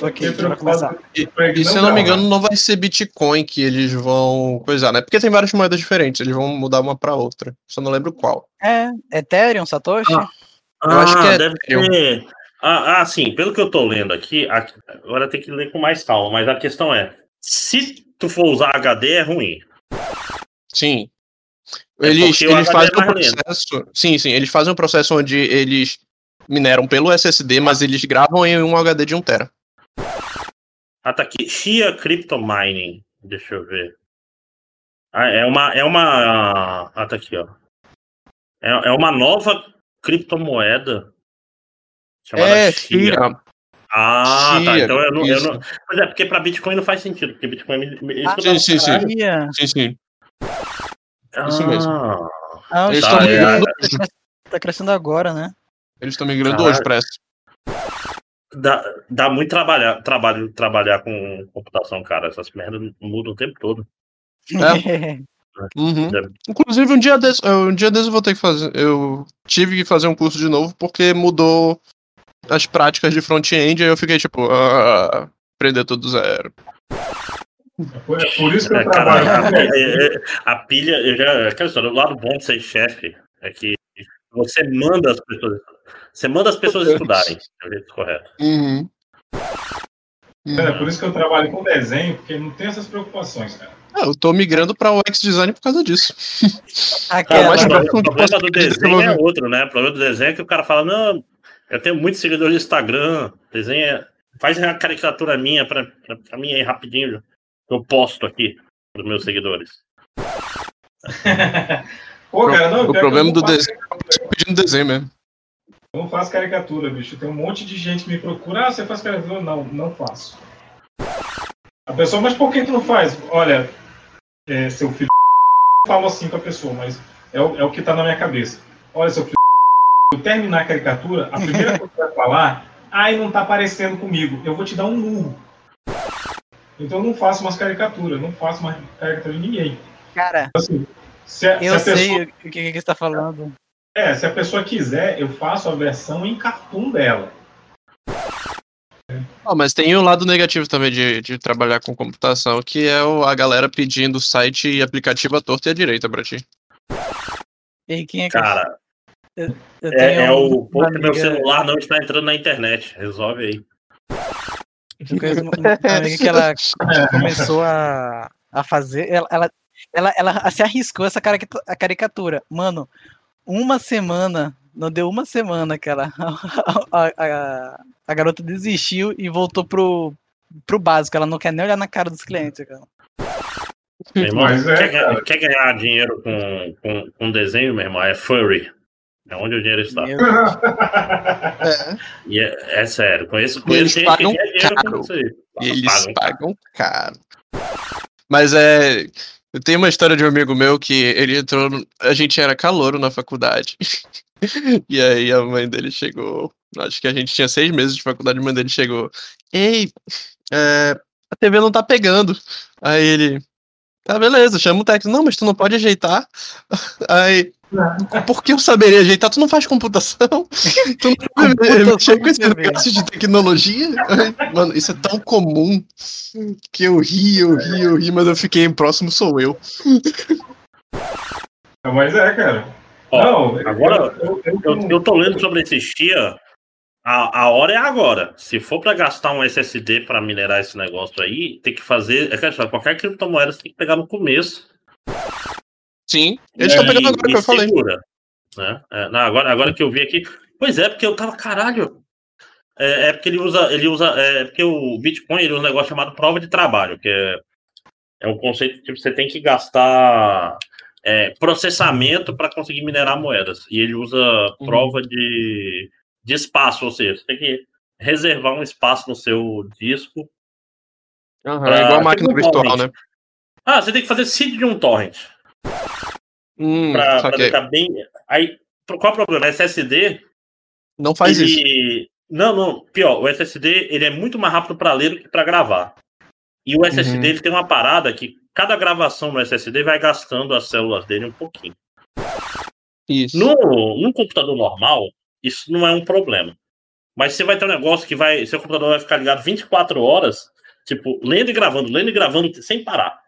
Ok, Fiquei bora começar. preocupado. E se eu não me engano, não vai ser Bitcoin que eles vão coisar, né? Porque tem várias moedas diferentes, eles vão mudar uma pra outra. Só não lembro qual. É, Ethereum, Satoshi? Ah. Eu acho que é deve Ethereum. ser. Ah, ah, sim, pelo que eu tô lendo aqui, agora tem que ler com mais calma, mas a questão é: se tu for usar HD, é ruim. Sim. É Eles, HD fazem é um mais lento. processo. Sim, sim. Eles fazem um processo onde eles mineram pelo SSD, mas eles gravam em um HD de 1TB. Ah, tá aqui. Shia Crypto Mining. Deixa eu ver. Ah, é uma. É uma. Ah, tá aqui, ó. É, é uma nova criptomoeda. Chamada É, Shia. Shia. Ah, tá. Então eu não, eu não. Mas é porque pra Bitcoin não faz sentido, porque Bitcoin. me- me- Ah, sim, sim, sim. Sim, sim. Ah, Isso mesmo. Ah, o Eles Tá, cres- tá crescendo agora, né? Eles estão migrando Caralho. hoje essa. Dá, dá muito trabalhar, trabalho trabalhar com computação, cara. Essas merdas mudam o tempo todo. É. Uhum. Inclusive, um dia desse, um dia desse eu vou ter que fazer. Eu tive que fazer um curso de novo porque mudou as práticas de front-end, aí eu fiquei tipo, ah, aprender tudo zero. É por isso que eu É, cara, trabalho. a, pilha- a pilha, eu já. Aquela história, o lado bom de ser chefe é que você manda as pessoas. Você manda as pessoas estudarem, é o jeito correto. Uhum. É por isso que eu trabalho com desenho, porque não tem essas preocupações, cara. Ah, eu tô migrando pra UX design por causa disso. Cara, mais mas o problema do desenho é outro, né? O problema do desenho é que o cara fala, não, eu tenho muitos seguidores no Instagram, desenha, faz uma caricatura minha pra, pra, pra mim aí rapidinho, eu posto aqui pros meus seguidores. Pô, cara, não, o problema do desenho é eu tô pedindo desenho mesmo. Eu não faço caricatura, bicho. Tem um monte de gente que me procura. Ah, você faz caricatura? Não, não faço. A pessoa, mas por que tu não faz? Olha, é, seu filho. Eu falo assim com a pessoa, mas é o, é o que tá na minha cabeça. Olha, seu filho. Eu terminar a caricatura, a primeira coisa que vai falar, ai, não tá parecendo comigo. Eu vou te dar um murro. Então eu não faço mais caricatura, não faço mais caricatura de ninguém. Cara, Assim, se a, se eu a sei pessoa. o que, que você tá falando. É, se a pessoa quiser, eu faço a versão em cartoon dela. Ah, mas tem o lado negativo também de, de trabalhar com computação, que é o- a galera pedindo site e aplicativo à torta e à direita pra ti. E quem é que Cara, eu, eu é, é o uma ponto que meu celular não está entrando na internet. Resolve aí. Eu conheço uma, amiga que ela começou a, a fazer. Ela, ela, ela, ela se arriscou essa caricatura. Mano, uma semana, não deu uma semana que ela, a, a, a garota desistiu e voltou pro, pro básico. Ela não quer nem olhar na cara dos clientes, cara. Meu irmão, Mas é, quer, ganhar- cara. quer ganhar dinheiro com, com, com desenho, meu irmão? É furry. É onde o dinheiro está. É. E é, é sério, conheço, conheço eles gente pagam caro. com isso aí. Eles Pagam. pagam caro. Mas é. Eu tenho uma história de um amigo meu que ele entrou. A gente era calouro na faculdade. E aí a mãe dele chegou. Acho que a gente tinha seis meses de faculdade, a mãe dele chegou. Ei, é, a TV não tá pegando. Aí ele. Tá, beleza, chama o técnico. Não, mas tu não pode ajeitar. Aí. Por que eu saberia ajeitar? Tu não faz computação? Tu não mexer com com esse negócio de tecnologia? Aí, Mano, isso é tão comum que eu ri, eu ri, eu ri, mas eu fiquei em próximo sou eu. Mas é, cara. Ó, não, agora, eu, eu, Eu, eu tô lendo sobre esse Chia. A, a hora é agora. Se for pra gastar um SSD pra minerar esse negócio aí, tem que fazer. É qualquer criptomoeda você tem que pegar no começo. Sim, eles estão pegando agora e que eu falei. segura, né? É, não, agora, agora que eu vi aqui. Pois é, porque eu tava, caralho. É, é porque ele usa. Ele usa. É porque o Bitcoin ele usa um negócio chamado prova de trabalho, que é, é um conceito que tipo, você tem que gastar é, processamento para conseguir minerar moedas. E ele usa Uhum. prova de, de espaço, ou seja, você tem que reservar um espaço no seu disco. Aham, pra- é igual a máquina um virtual, torrent. né? Ah, você tem que fazer seed de um torrent. Hum, Pra, pra deixar bem. Aí, qual é o problema? SSD Não faz isso. ele... Não, não, pior, o SSD ele é muito mais rápido para ler do que para gravar. E o SSD Uhum. ele tem uma parada que cada gravação no SSD vai gastando as células dele um pouquinho. Isso. No, num computador normal, isso não é um problema. Mas você vai ter um negócio que vai. Seu computador vai ficar ligado 24 horas, tipo, lendo e gravando, lendo e gravando, sem parar.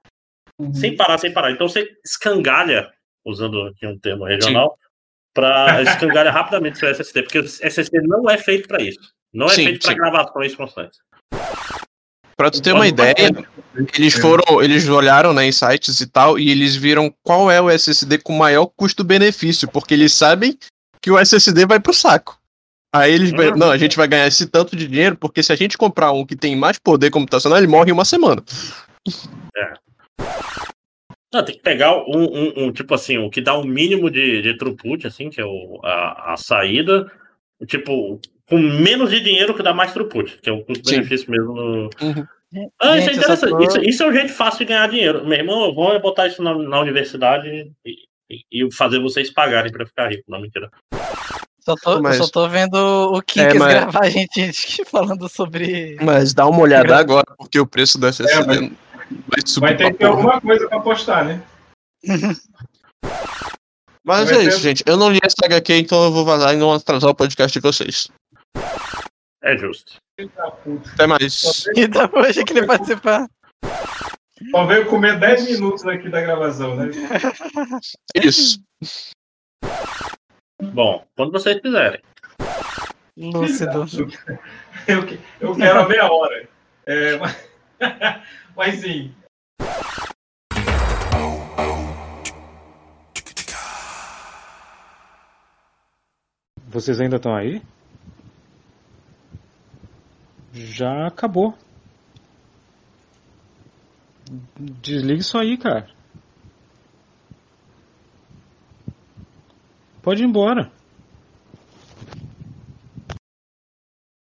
Uhum. Sem parar, sem parar. Então você escangalha, usando aqui um termo regional, para escangalha rapidamente seu SSD, porque o SSD não é feito para isso. Não é Sim, feito para gravações constantes. Pra tu ter uma ideia, eles foram, eles olharam né, em sites e tal, e eles viram qual é o SSD com maior custo-benefício, porque eles sabem que o SSD vai pro saco. Aí eles, vai- Uhum. não, a gente vai ganhar esse tanto de dinheiro, porque se a gente comprar um que tem mais poder computacional, ele morre em uma semana. Não, tem que pegar um, um- um, tipo assim, o que dá um mínimo de, de throughput, assim, que é o, a, a saída, tipo, com menos de dinheiro que dá mais throughput, que é o custo-benefício mesmo no. Uhum. Ah, isso é Gente, só interessante. Isso, isso é um jeito fácil de ganhar dinheiro. Meu irmão, eu vou botar isso na, na universidade e, e- fazer vocês pagarem pra ficar rico. Não, mentira. Só tô, Mas- só tô vendo o Kinks É, mas- gravar a gente falando sobre. Mas dá uma olhada agora, porque o preço do SSD É, mas- vai subir Vai ter que ter alguma coisa pra postar, né? Mas Vai é ter- isso, gente. Eu não li essa HQ, então eu vou vazar e não atrasar o podcast de vocês. É justo. Até mais. E depois que ele participar. Só veio comer 10 minutos aqui da gravação, né? Isso. Bom, quando vocês quiserem. Lúcido. Eu, eu quero a meia hora. É, mas, mas sim. Vocês ainda estão aí? Já acabou. Desliga isso aí, cara. Pode ir embora.